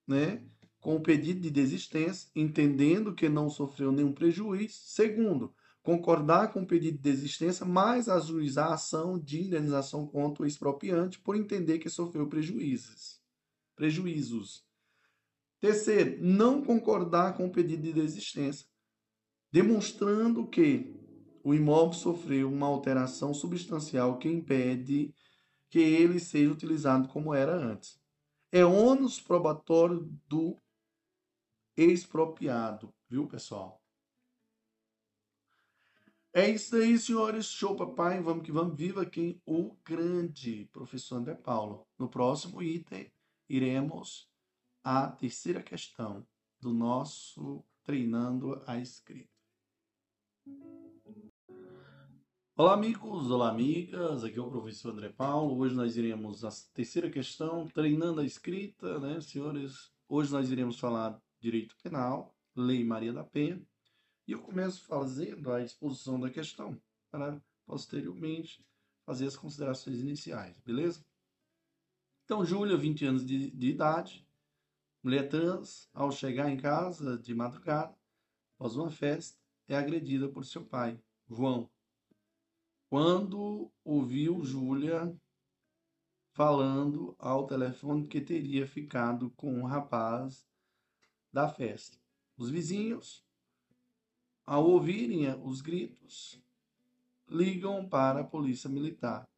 né, com o pedido de desistência, entendendo que não sofreu nenhum prejuízo. Segundo, concordar com o pedido de desistência, mas ajuizar a ação de indenização contra o expropriante por entender que sofreu prejuízos. Prejuízos. Terceiro, não concordar com o pedido de desistência, demonstrando que o imóvel sofreu uma alteração substancial que impede que ele seja utilizado como era antes. É ônus probatório do expropriado, viu, pessoal? É isso aí, senhores. Show, papai. Vamos que vamos. Viva quem? O grande professor André Paulo. No próximo item, iremos à terceira questão do nosso Treinando a Escrita. Olá, amigos. Olá, amigas. Aqui é o professor André Paulo. Hoje nós iremos à terceira questão, Treinando a Escrita, né, senhores? Hoje nós iremos falar direito penal, Lei Maria da Penha e eu começo fazendo a exposição da questão, para posteriormente fazer as considerações iniciais, beleza? Então, Júlia, 20 anos de, de idade, mulher trans, ao chegar em casa de madrugada, após uma festa, é agredida por seu pai, João. Quando ouviu Júlia falando ao telefone que teria ficado com um rapaz da festa. Os vizinhos ao ouvirem os gritos, ligam para a polícia militar,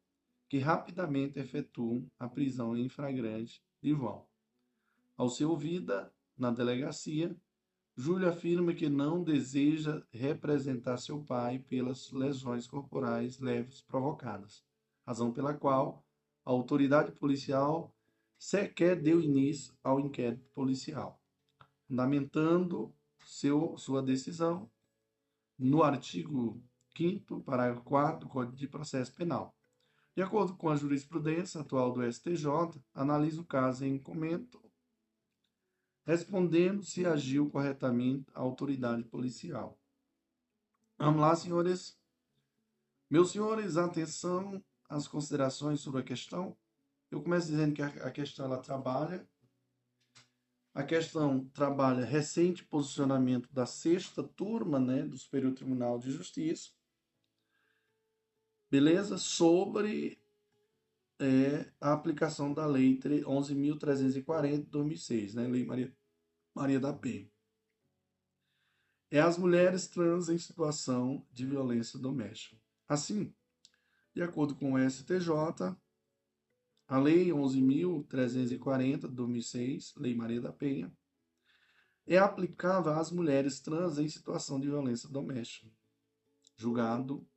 que rapidamente efetua a prisão em flagrante de João. Ao ser ouvida na delegacia, Júlia afirma que não deseja representar seu pai pelas lesões corporais leves provocadas, razão pela qual a autoridade policial sequer deu início ao inquérito policial. Fundamentando seu, sua decisão, no artigo 5 parágrafo 4 do Código de Processo Penal. De acordo com a jurisprudência atual do STJ, analisa o caso em comento, respondendo se agiu corretamente a autoridade policial. Vamos lá, senhores. Meus senhores, atenção às considerações sobre a questão. Eu começo dizendo que a questão ela trabalha a questão trabalha recente posicionamento da sexta turma né, do Superior Tribunal de Justiça, beleza? Sobre é, a aplicação da Lei 11.340 de 2006, né? Lei Maria, Maria da Penha. É as mulheres trans em situação de violência doméstica. Assim, de acordo com o STJ, a Lei 11.340 de 2006, Lei Maria da Penha, é aplicável às mulheres trans em situação de violência doméstica. Julgado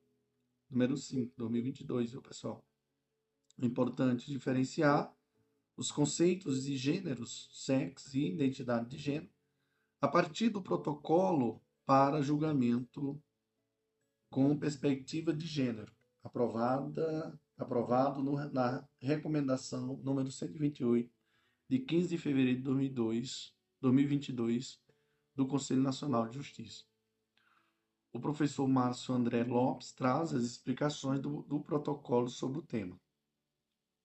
número 5, 2022, viu, pessoal? É importante diferenciar os conceitos de gêneros, sexo e identidade de gênero a partir do protocolo para julgamento com perspectiva de gênero, aprovada aprovado no, na recomendação número 128 de 15 de fevereiro de 2002, 2022 do Conselho Nacional de Justiça. O professor Márcio André Lopes traz as explicações do, do protocolo sobre o tema.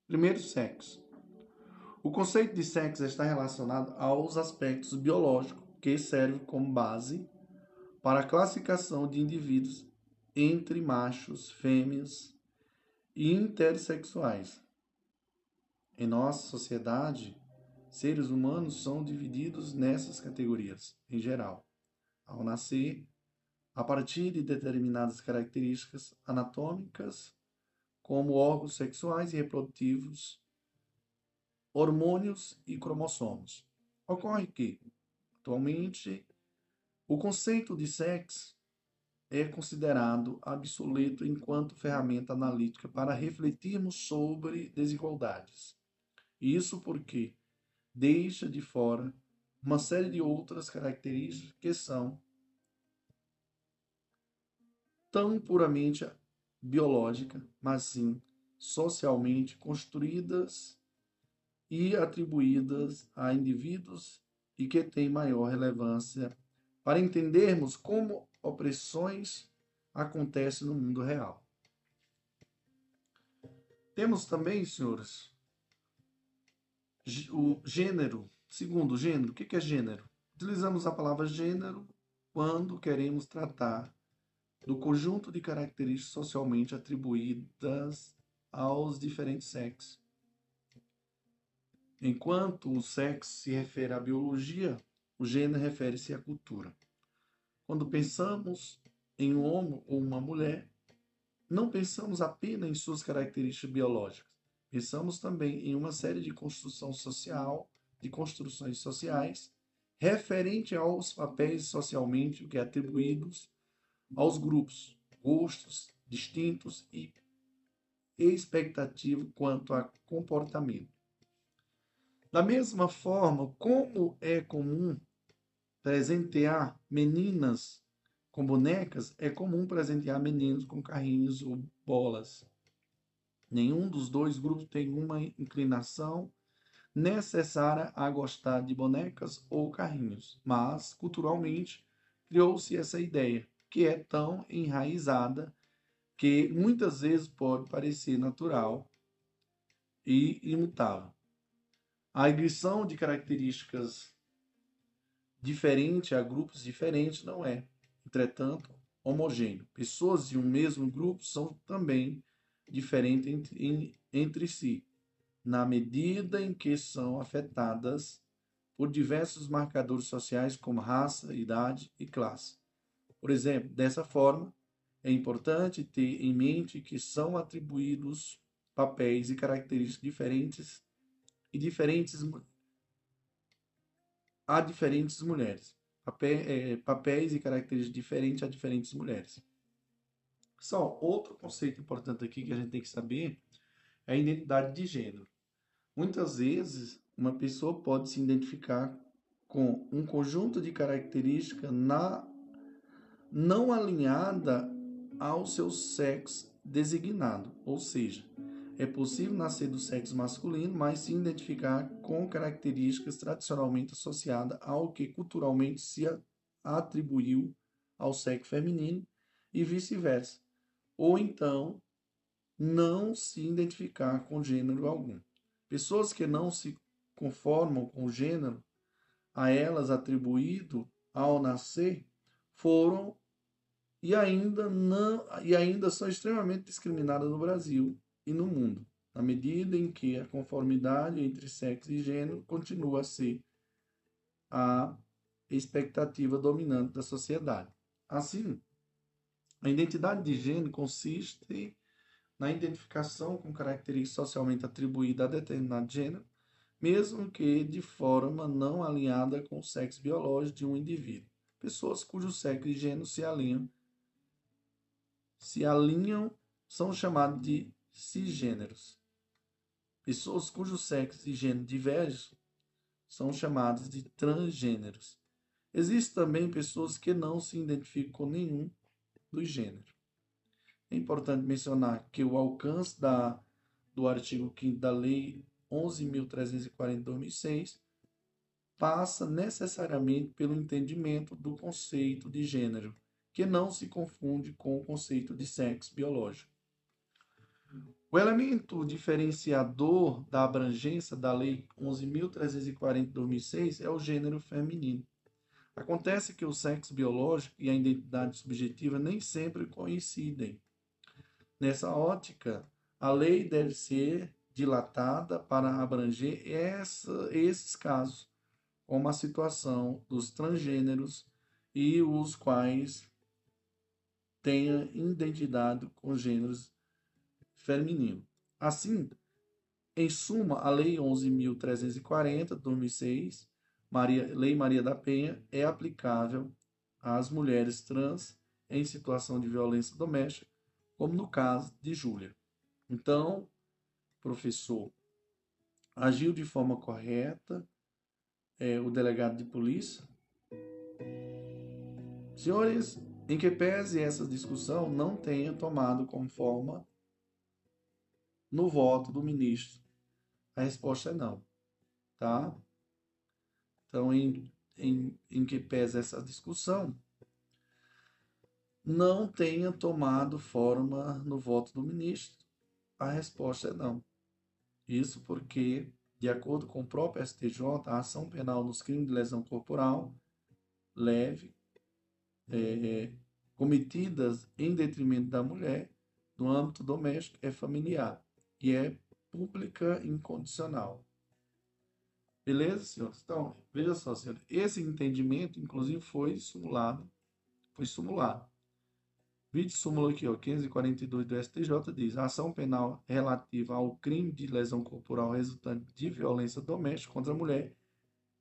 Primeiro, sexo. O conceito de sexo está relacionado aos aspectos biológicos que servem como base para a classificação de indivíduos entre machos, fêmeas, e intersexuais. Em nossa sociedade, seres humanos são divididos nessas categorias, em geral, ao nascer, a partir de determinadas características anatômicas, como órgãos sexuais e reprodutivos, hormônios e cromossomos. Ocorre que, atualmente, o conceito de sexo é considerado obsoleto enquanto ferramenta analítica para refletirmos sobre desigualdades. Isso porque deixa de fora uma série de outras características que são tão puramente biológica, mas sim socialmente construídas e atribuídas a indivíduos e que têm maior relevância para entendermos como opressões acontecem no mundo real. Temos também, senhores, o gênero. Segundo, gênero. O que é gênero? Utilizamos a palavra gênero quando queremos tratar do conjunto de características socialmente atribuídas aos diferentes sexos. Enquanto o sexo se refere à biologia, o gênero refere-se à cultura. Quando pensamos em um homem ou uma mulher, não pensamos apenas em suas características biológicas, pensamos também em uma série de construção social, de construções sociais, referente aos papéis socialmente que atribuídos aos grupos, gostos distintos e expectativa quanto a comportamento. Da mesma forma, como é comum presentear meninas com bonecas, é comum presentear meninos com carrinhos ou bolas. Nenhum dos dois grupos tem uma inclinação necessária a gostar de bonecas ou carrinhos, mas culturalmente criou-se essa ideia, que é tão enraizada que muitas vezes pode parecer natural e imutável. A agressão de características diferentes a grupos diferentes não é, entretanto, homogêneo. Pessoas de um mesmo grupo são também diferentes entre, entre si, na medida em que são afetadas por diversos marcadores sociais como raça, idade e classe. Por exemplo, dessa forma, é importante ter em mente que são atribuídos papéis e características diferentes e diferentes a diferentes mulheres. é, papéis e características diferentes a diferentes mulheres. Só outro conceito importante aqui que a gente tem que saber é a identidade de gênero. Muitas vezes, uma pessoa pode se identificar com um conjunto de características na, não alinhada ao seu sexo designado, ou seja, é possível nascer do sexo masculino, mas se identificar com características tradicionalmente associadas ao que culturalmente se atribuiu ao sexo feminino e vice-versa. Ou então, não se identificar com gênero algum. Pessoas que não se conformam com o gênero a elas atribuído ao nascer foram e ainda não e ainda são extremamente discriminadas no Brasil e no mundo, na medida em que a conformidade entre sexo e gênero continua a ser a expectativa dominante da sociedade. Assim, a identidade de gênero consiste na identificação com características socialmente atribuídas a determinado gênero, mesmo que de forma não alinhada com o sexo biológico de um indivíduo. Pessoas cujo sexo e gênero se alinham se alinham são chamadas de cisgêneros. Pessoas cujo sexo e gênero divergem são chamadas de transgêneros. Existem também pessoas que não se identificam com nenhum dos gêneros. É importante mencionar que o alcance da, do artigo 5 da Lei 11.340 de 2006 passa necessariamente pelo entendimento do conceito de gênero, que não se confunde com o conceito de sexo biológico. O elemento diferenciador da abrangência da Lei 11.340 de 2006 é o gênero feminino. Acontece que o sexo biológico e a identidade subjetiva nem sempre coincidem. Nessa ótica, a lei deve ser dilatada para abranger essa, esses casos, como a situação dos transgêneros e os quais tenha identidade com gêneros feminino. Assim, Em suma, a Lei 11.340, de 2006, Maria, Lei Maria da Penha, é aplicável às mulheres trans em situação de violência doméstica, como no caso de Júlia. Então, professor, agiu de forma correta é, o delegado de polícia? Senhores, em que pese essa discussão não tenha tomado como forma no voto do ministro? A resposta é não, tá? Então, em, em, em que pese essa discussão, não tenha tomado forma no voto do ministro? A resposta é não. Isso porque, de acordo com o próprio STJ, a ação penal nos crimes de lesão corporal leve, é, cometidas em detrimento da mulher, no âmbito doméstico, é familiar e é pública incondicional. Beleza, senhores? Então, veja só, senhores. Esse entendimento, inclusive, foi simulado. Foi simulado. Vídeo súmula aqui, ó, 542 do STJ diz: a ação penal relativa ao crime de lesão corporal resultante de violência doméstica contra a mulher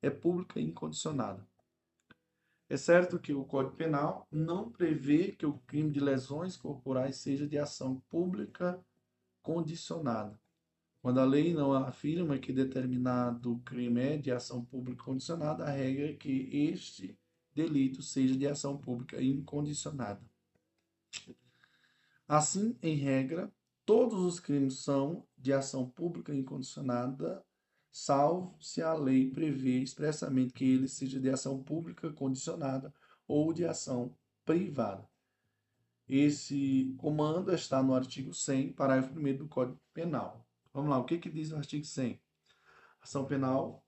é pública e incondicionada. É certo que o Código Penal não prevê que o crime de lesões corporais seja de ação pública condicionada. Quando a lei não afirma que determinado crime é de ação pública condicionada, a regra é que este delito seja de ação pública incondicionada. Assim, em regra, todos os crimes são de ação pública incondicionada, salvo se a lei prevê expressamente que ele seja de ação pública condicionada ou de ação privada. Esse comando está no artigo 100, parágrafo 1 do Código Penal. Vamos lá, o que, que diz o artigo 100? Ação penal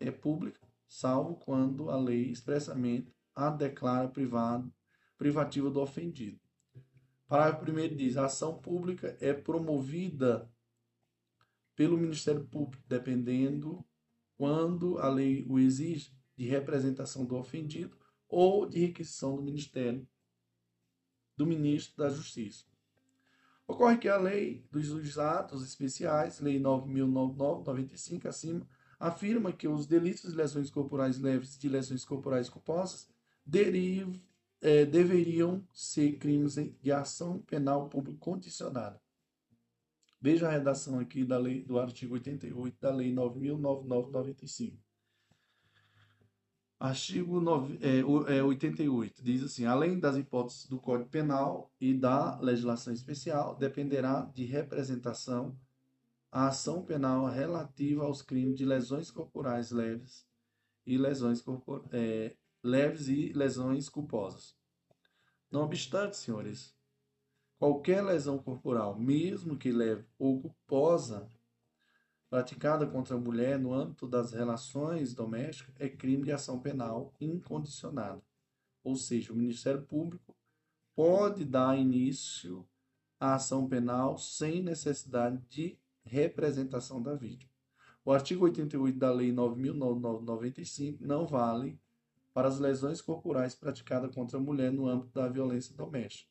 é pública, salvo quando a lei expressamente a declara privado privativa do ofendido. Parágrafo 1 diz: a ação pública é promovida pelo Ministério Público, dependendo quando a lei o exige, de representação do ofendido ou de requisição do Ministério, do Ministro da Justiça. Ocorre que a lei dos atos especiais, Lei 9.995, acima, afirma que os delitos de lesões corporais leves e de lesões corporais culposas derivam é, deveriam ser crimes de ação penal pública condicionada. Veja a redação aqui da lei, do artigo 88 da Lei 9.9995. Artigo 9, é, é, 88 diz assim: além das hipóteses do Código Penal e da legislação especial, dependerá de representação a ação penal relativa aos crimes de lesões corporais leves e lesões é, leves e lesões culposas. Não obstante, senhores, qualquer lesão corporal, mesmo que leve ou culposa, praticada contra a mulher no âmbito das relações domésticas, é crime de ação penal incondicionada. Ou seja, o Ministério Público pode dar início à ação penal sem necessidade de representação da vítima. O artigo 88 da Lei 9.995 não vale para as lesões corporais praticadas contra a mulher no âmbito da violência doméstica,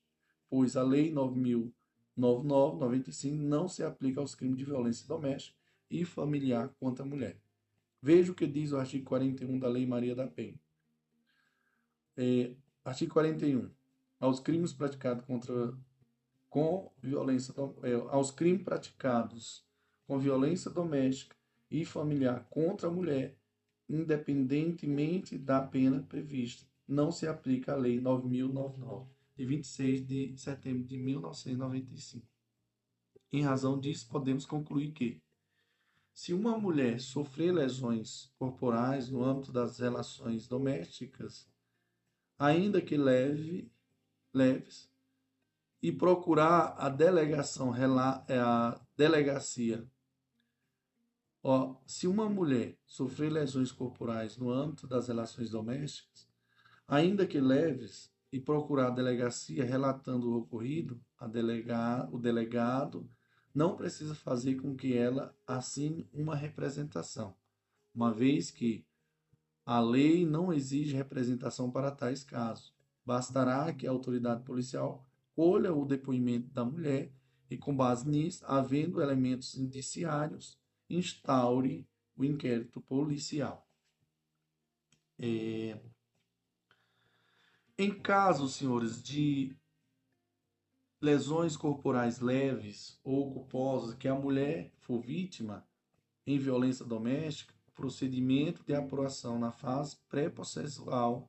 pois a Lei 9.099-95 não se aplica aos crimes de violência doméstica e familiar contra a mulher. Veja o que diz o artigo 41 da Lei Maria da Penha. É, artigo 41. Aos crimes praticados contra com violência é, aos crimes praticados com violência doméstica e familiar contra a mulher independentemente da pena prevista. Não se aplica a Lei 9.099, de 26 de setembro de 1995. Em razão disso, podemos concluir que, se uma mulher sofrer lesões corporais no âmbito das relações domésticas, ainda que leve, leves, e procurar a delegação, a delegacia Ó, se uma mulher sofrer lesões corporais no âmbito das relações domésticas, ainda que leves, e procurar a delegacia relatando o ocorrido, a delegar, o delegado não precisa fazer com que ela assine uma representação, uma vez que a lei não exige representação para tais casos. Bastará que a autoridade policial colha o depoimento da mulher E com base nisso, havendo elementos indiciários, instaure o inquérito policial. É... Em caso, senhores, de lesões corporais leves ou culposas que a mulher for vítima em violência doméstica, o procedimento de apuração na fase pré-processual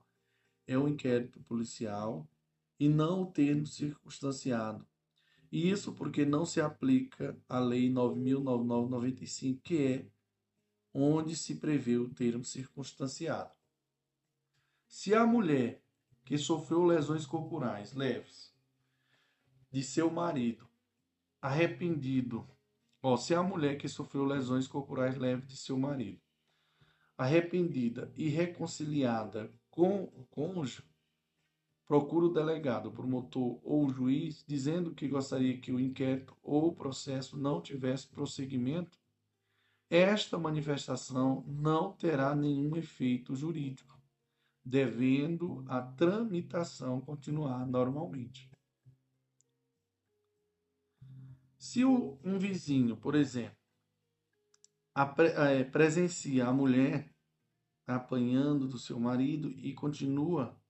é o inquérito policial e não o termo circunstanciado. E isso porque não se aplica a Lei 9.9995, que é onde se prevê o termo circunstanciado. Se a mulher que sofreu lesões corporais leves de seu marido, arrependido, ó, se a mulher que sofreu lesões corporais leves de seu marido, arrependida e reconciliada com o cônjuge, procura o delegado, o promotor ou o juiz dizendo que gostaria que o inquérito ou o processo não tivesse prosseguimento, esta manifestação não terá nenhum efeito jurídico, devendo a tramitação continuar normalmente. Se um vizinho, por exemplo, eh, presencia a mulher apanhando do seu marido e continua,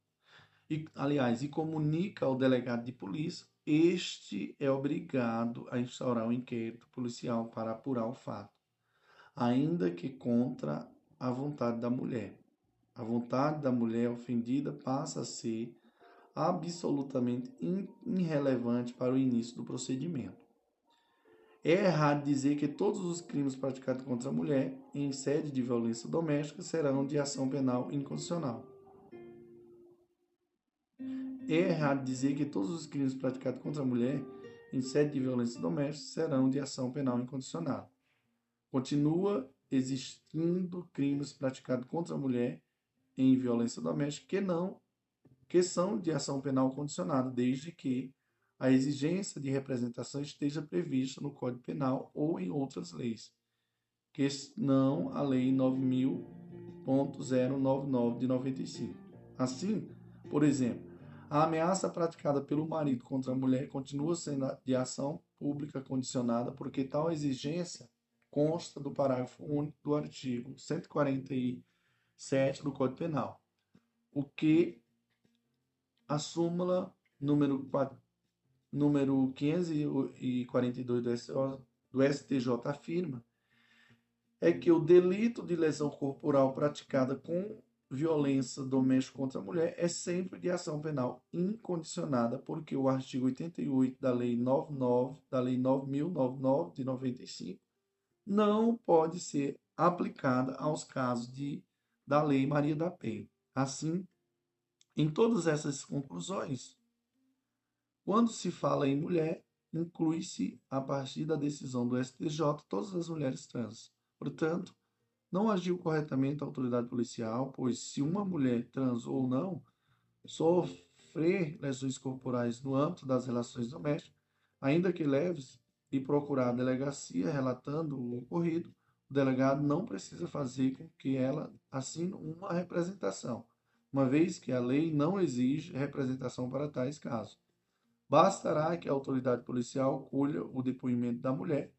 e, aliás, e comunica ao delegado de polícia, este é obrigado a instaurar um inquérito policial para apurar o fato, ainda que contra a vontade da mulher. A vontade da mulher ofendida passa a ser absolutamente irrelevante para o início do procedimento. É errado dizer que todos os crimes praticados contra a mulher em sede de violência doméstica serão de ação penal incondicional. É errado dizer que todos os crimes praticados contra a mulher em sede de violência doméstica serão de ação penal incondicional. Continua existindo crimes praticados contra a mulher em violência doméstica que não que são de ação penal condicionada, desde que a exigência de representação esteja prevista no Código Penal ou em outras leis, que não a Lei 9.099 de 95. Assim, por exemplo, a ameaça praticada pelo marido contra a mulher continua sendo de ação pública condicionada, porque tal exigência consta do parágrafo único do artigo 147 do Código Penal, o que a súmula número 4 número 542 do STJ afirma é que o delito de lesão corporal praticada com violência doméstica contra a mulher é sempre de ação penal incondicionada, porque o artigo 88 da Lei 99, da Lei 9099 de 95 não pode ser aplicada aos casos de da Lei Maria da Penha. Assim, em todas essas conclusões, quando se fala em mulher, inclui-se, a partir da decisão do STJ, todas as mulheres trans. Portanto, não agiu corretamente a autoridade policial, pois se uma mulher trans ou não sofrer lesões corporais no âmbito das relações domésticas, ainda que leves, e procurar a delegacia relatando o ocorrido, o delegado não precisa fazer com que ela assine uma representação, uma vez que a lei não exige representação para tais casos. Bastará que a autoridade policial colha o depoimento da mulher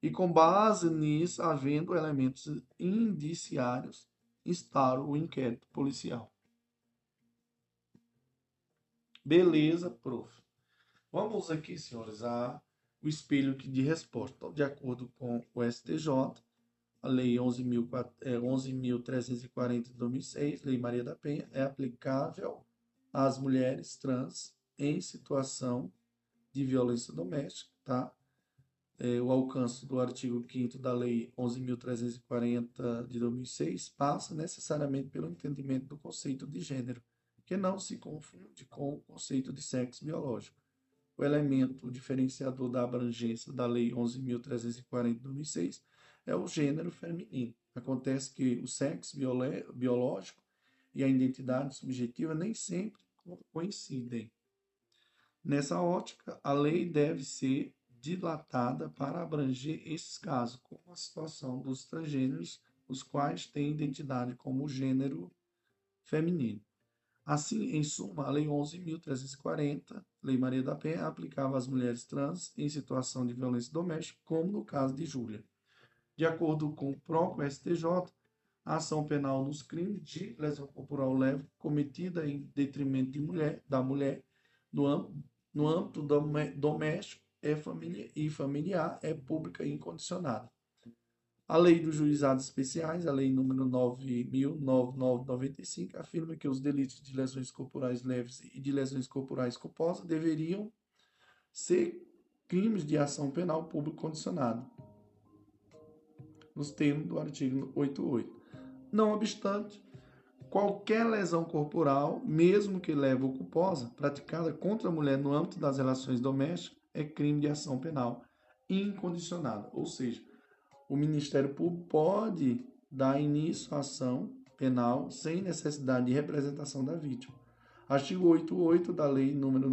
e, com base nisso, havendo elementos indiciários, instaure o inquérito policial. Beleza, prof. Vamos aqui, senhores, a o espelho de resposta. De acordo com o STJ, a Lei 11.340 é, de 2006, Lei Maria da Penha, é aplicável às mulheres trans em situação de violência doméstica, tá? É, o alcance do artigo 5 da Lei 11.340 de 2006 passa necessariamente pelo entendimento do conceito de gênero, que não se confunde com o conceito de sexo biológico. O elemento diferenciador da abrangência da Lei 11.340 de 2006 é o gênero feminino. Acontece que o sexo biológico e a identidade subjetiva nem sempre coincidem. Nessa ótica, a lei deve ser dilatada para abranger esses casos, como a situação dos transgêneros, os quais têm identidade como gênero feminino. Assim, em suma, a Lei 11.340, Lei Maria da Penha, aplicava às mulheres trans em situação de violência doméstica, como no caso de Júlia. De acordo com o próprio STJ, a ação penal nos crimes de lesão corporal leve cometida em detrimento de mulher, da mulher no âmbito, no âmbito doméstico é família, e familiar é pública e incondicionada. A Lei dos Juizados Especiais, a Lei número 9.9995, afirma que os delitos de lesões corporais leves e de lesões corporais culposas deveriam ser crimes de ação penal público condicionada, nos termos do artigo 88. Não obstante, qualquer lesão corporal, mesmo que leve ou culposa, praticada contra a mulher no âmbito das relações domésticas, é crime de ação penal incondicionada, ou seja, o Ministério Público pode dar início à ação penal sem necessidade de representação da vítima. Artigo 88 da Lei número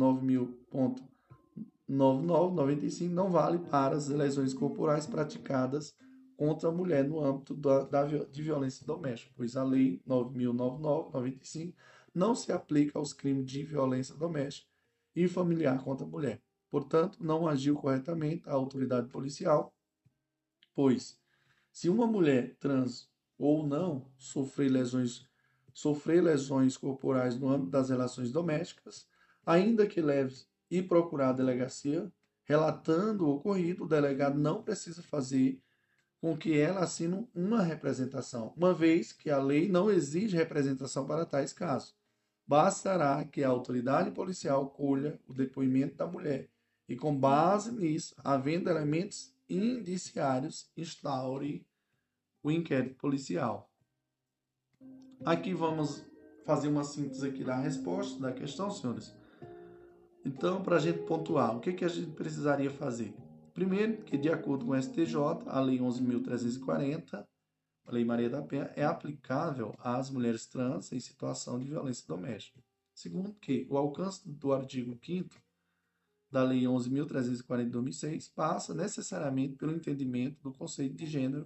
9000.9995 não vale para as lesões corporais praticadas contra a mulher no âmbito da, da, de violência doméstica, pois a Lei 9.099/95 não se aplica aos crimes de violência doméstica e familiar contra a mulher. Portanto, não agiu corretamente a autoridade policial Pois, se uma mulher trans ou não sofrer lesões, sofrer lesões corporais no âmbito das relações domésticas, ainda que leve e procurar a delegacia, relatando o ocorrido, o delegado não precisa fazer com que ela assine uma representação, uma vez que a lei não exige representação para tais casos. Bastará que a autoridade policial colha o depoimento da mulher e, com base nisso, havendo elementos indiciários instaure o inquérito policial. Aqui vamos fazer uma síntese aqui da resposta da questão, senhores. Então, para a gente pontuar, o que, que a gente precisaria fazer? Primeiro, que de acordo com o STJ, a Lei 11.340, a Lei Maria da Penha, é aplicável às mulheres trans em situação de violência doméstica. Segundo, que o alcance do artigo 5 da Lei 11.340 de 2006 passa necessariamente pelo entendimento do conceito de gênero,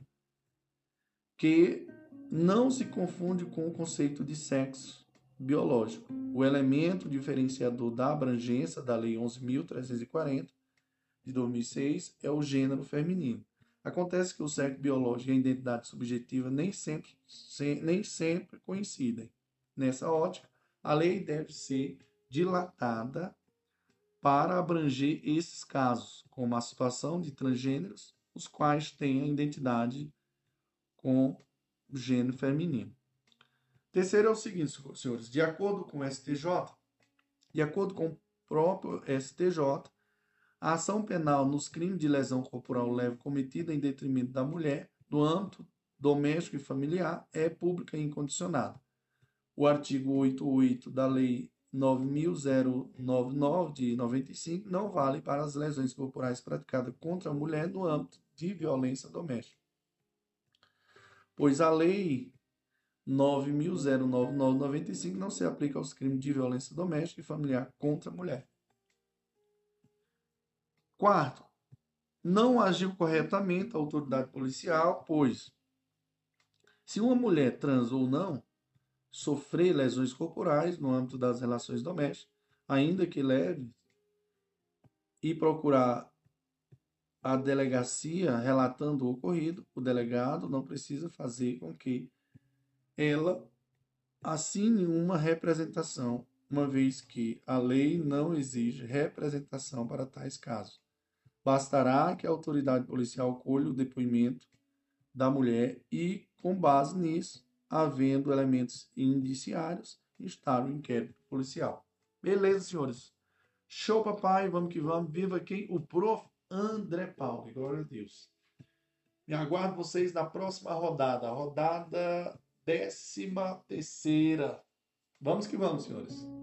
que não se confunde com o conceito de sexo biológico. O elemento diferenciador da abrangência da Lei 11.340 de 2006 é o gênero feminino. Acontece que o sexo biológico e a identidade subjetiva nem sempre, nem sempre coincidem. Nessa ótica, a lei deve ser dilatada para abranger esses casos, como a situação de transgêneros, os quais têm a identidade com o gênero feminino. Terceiro é o seguinte, senhores, de acordo com o STJ, de acordo com o próprio STJ, a ação penal nos crimes de lesão corporal leve cometida em detrimento da mulher, no âmbito doméstico e familiar, é pública e incondicionada. O artigo 88 da Lei 9.099 de 95 não vale para as lesões corporais praticadas contra a mulher no âmbito de violência doméstica. Pois a lei 9.099/95 não se aplica aos crimes de violência doméstica e familiar contra a mulher. Quarto, não agiu corretamente a autoridade policial, pois se uma mulher trans ou não sofrer lesões corporais no âmbito das relações domésticas, ainda que leve, e procurar a delegacia relatando o ocorrido, o delegado não precisa fazer com que ela assine uma representação, uma vez que a lei não exige representação para tais casos. Bastará que a autoridade policial colha o depoimento da mulher e, com base nisso, havendo elementos indiciários, instala o inquérito policial. Beleza, senhores? Show, papai, vamos que vamos. Viva quem? O prof. André Paulo. Glória a Deus. Me aguardo vocês na próxima rodada, rodada décima terceira. Vamos que vamos, senhores.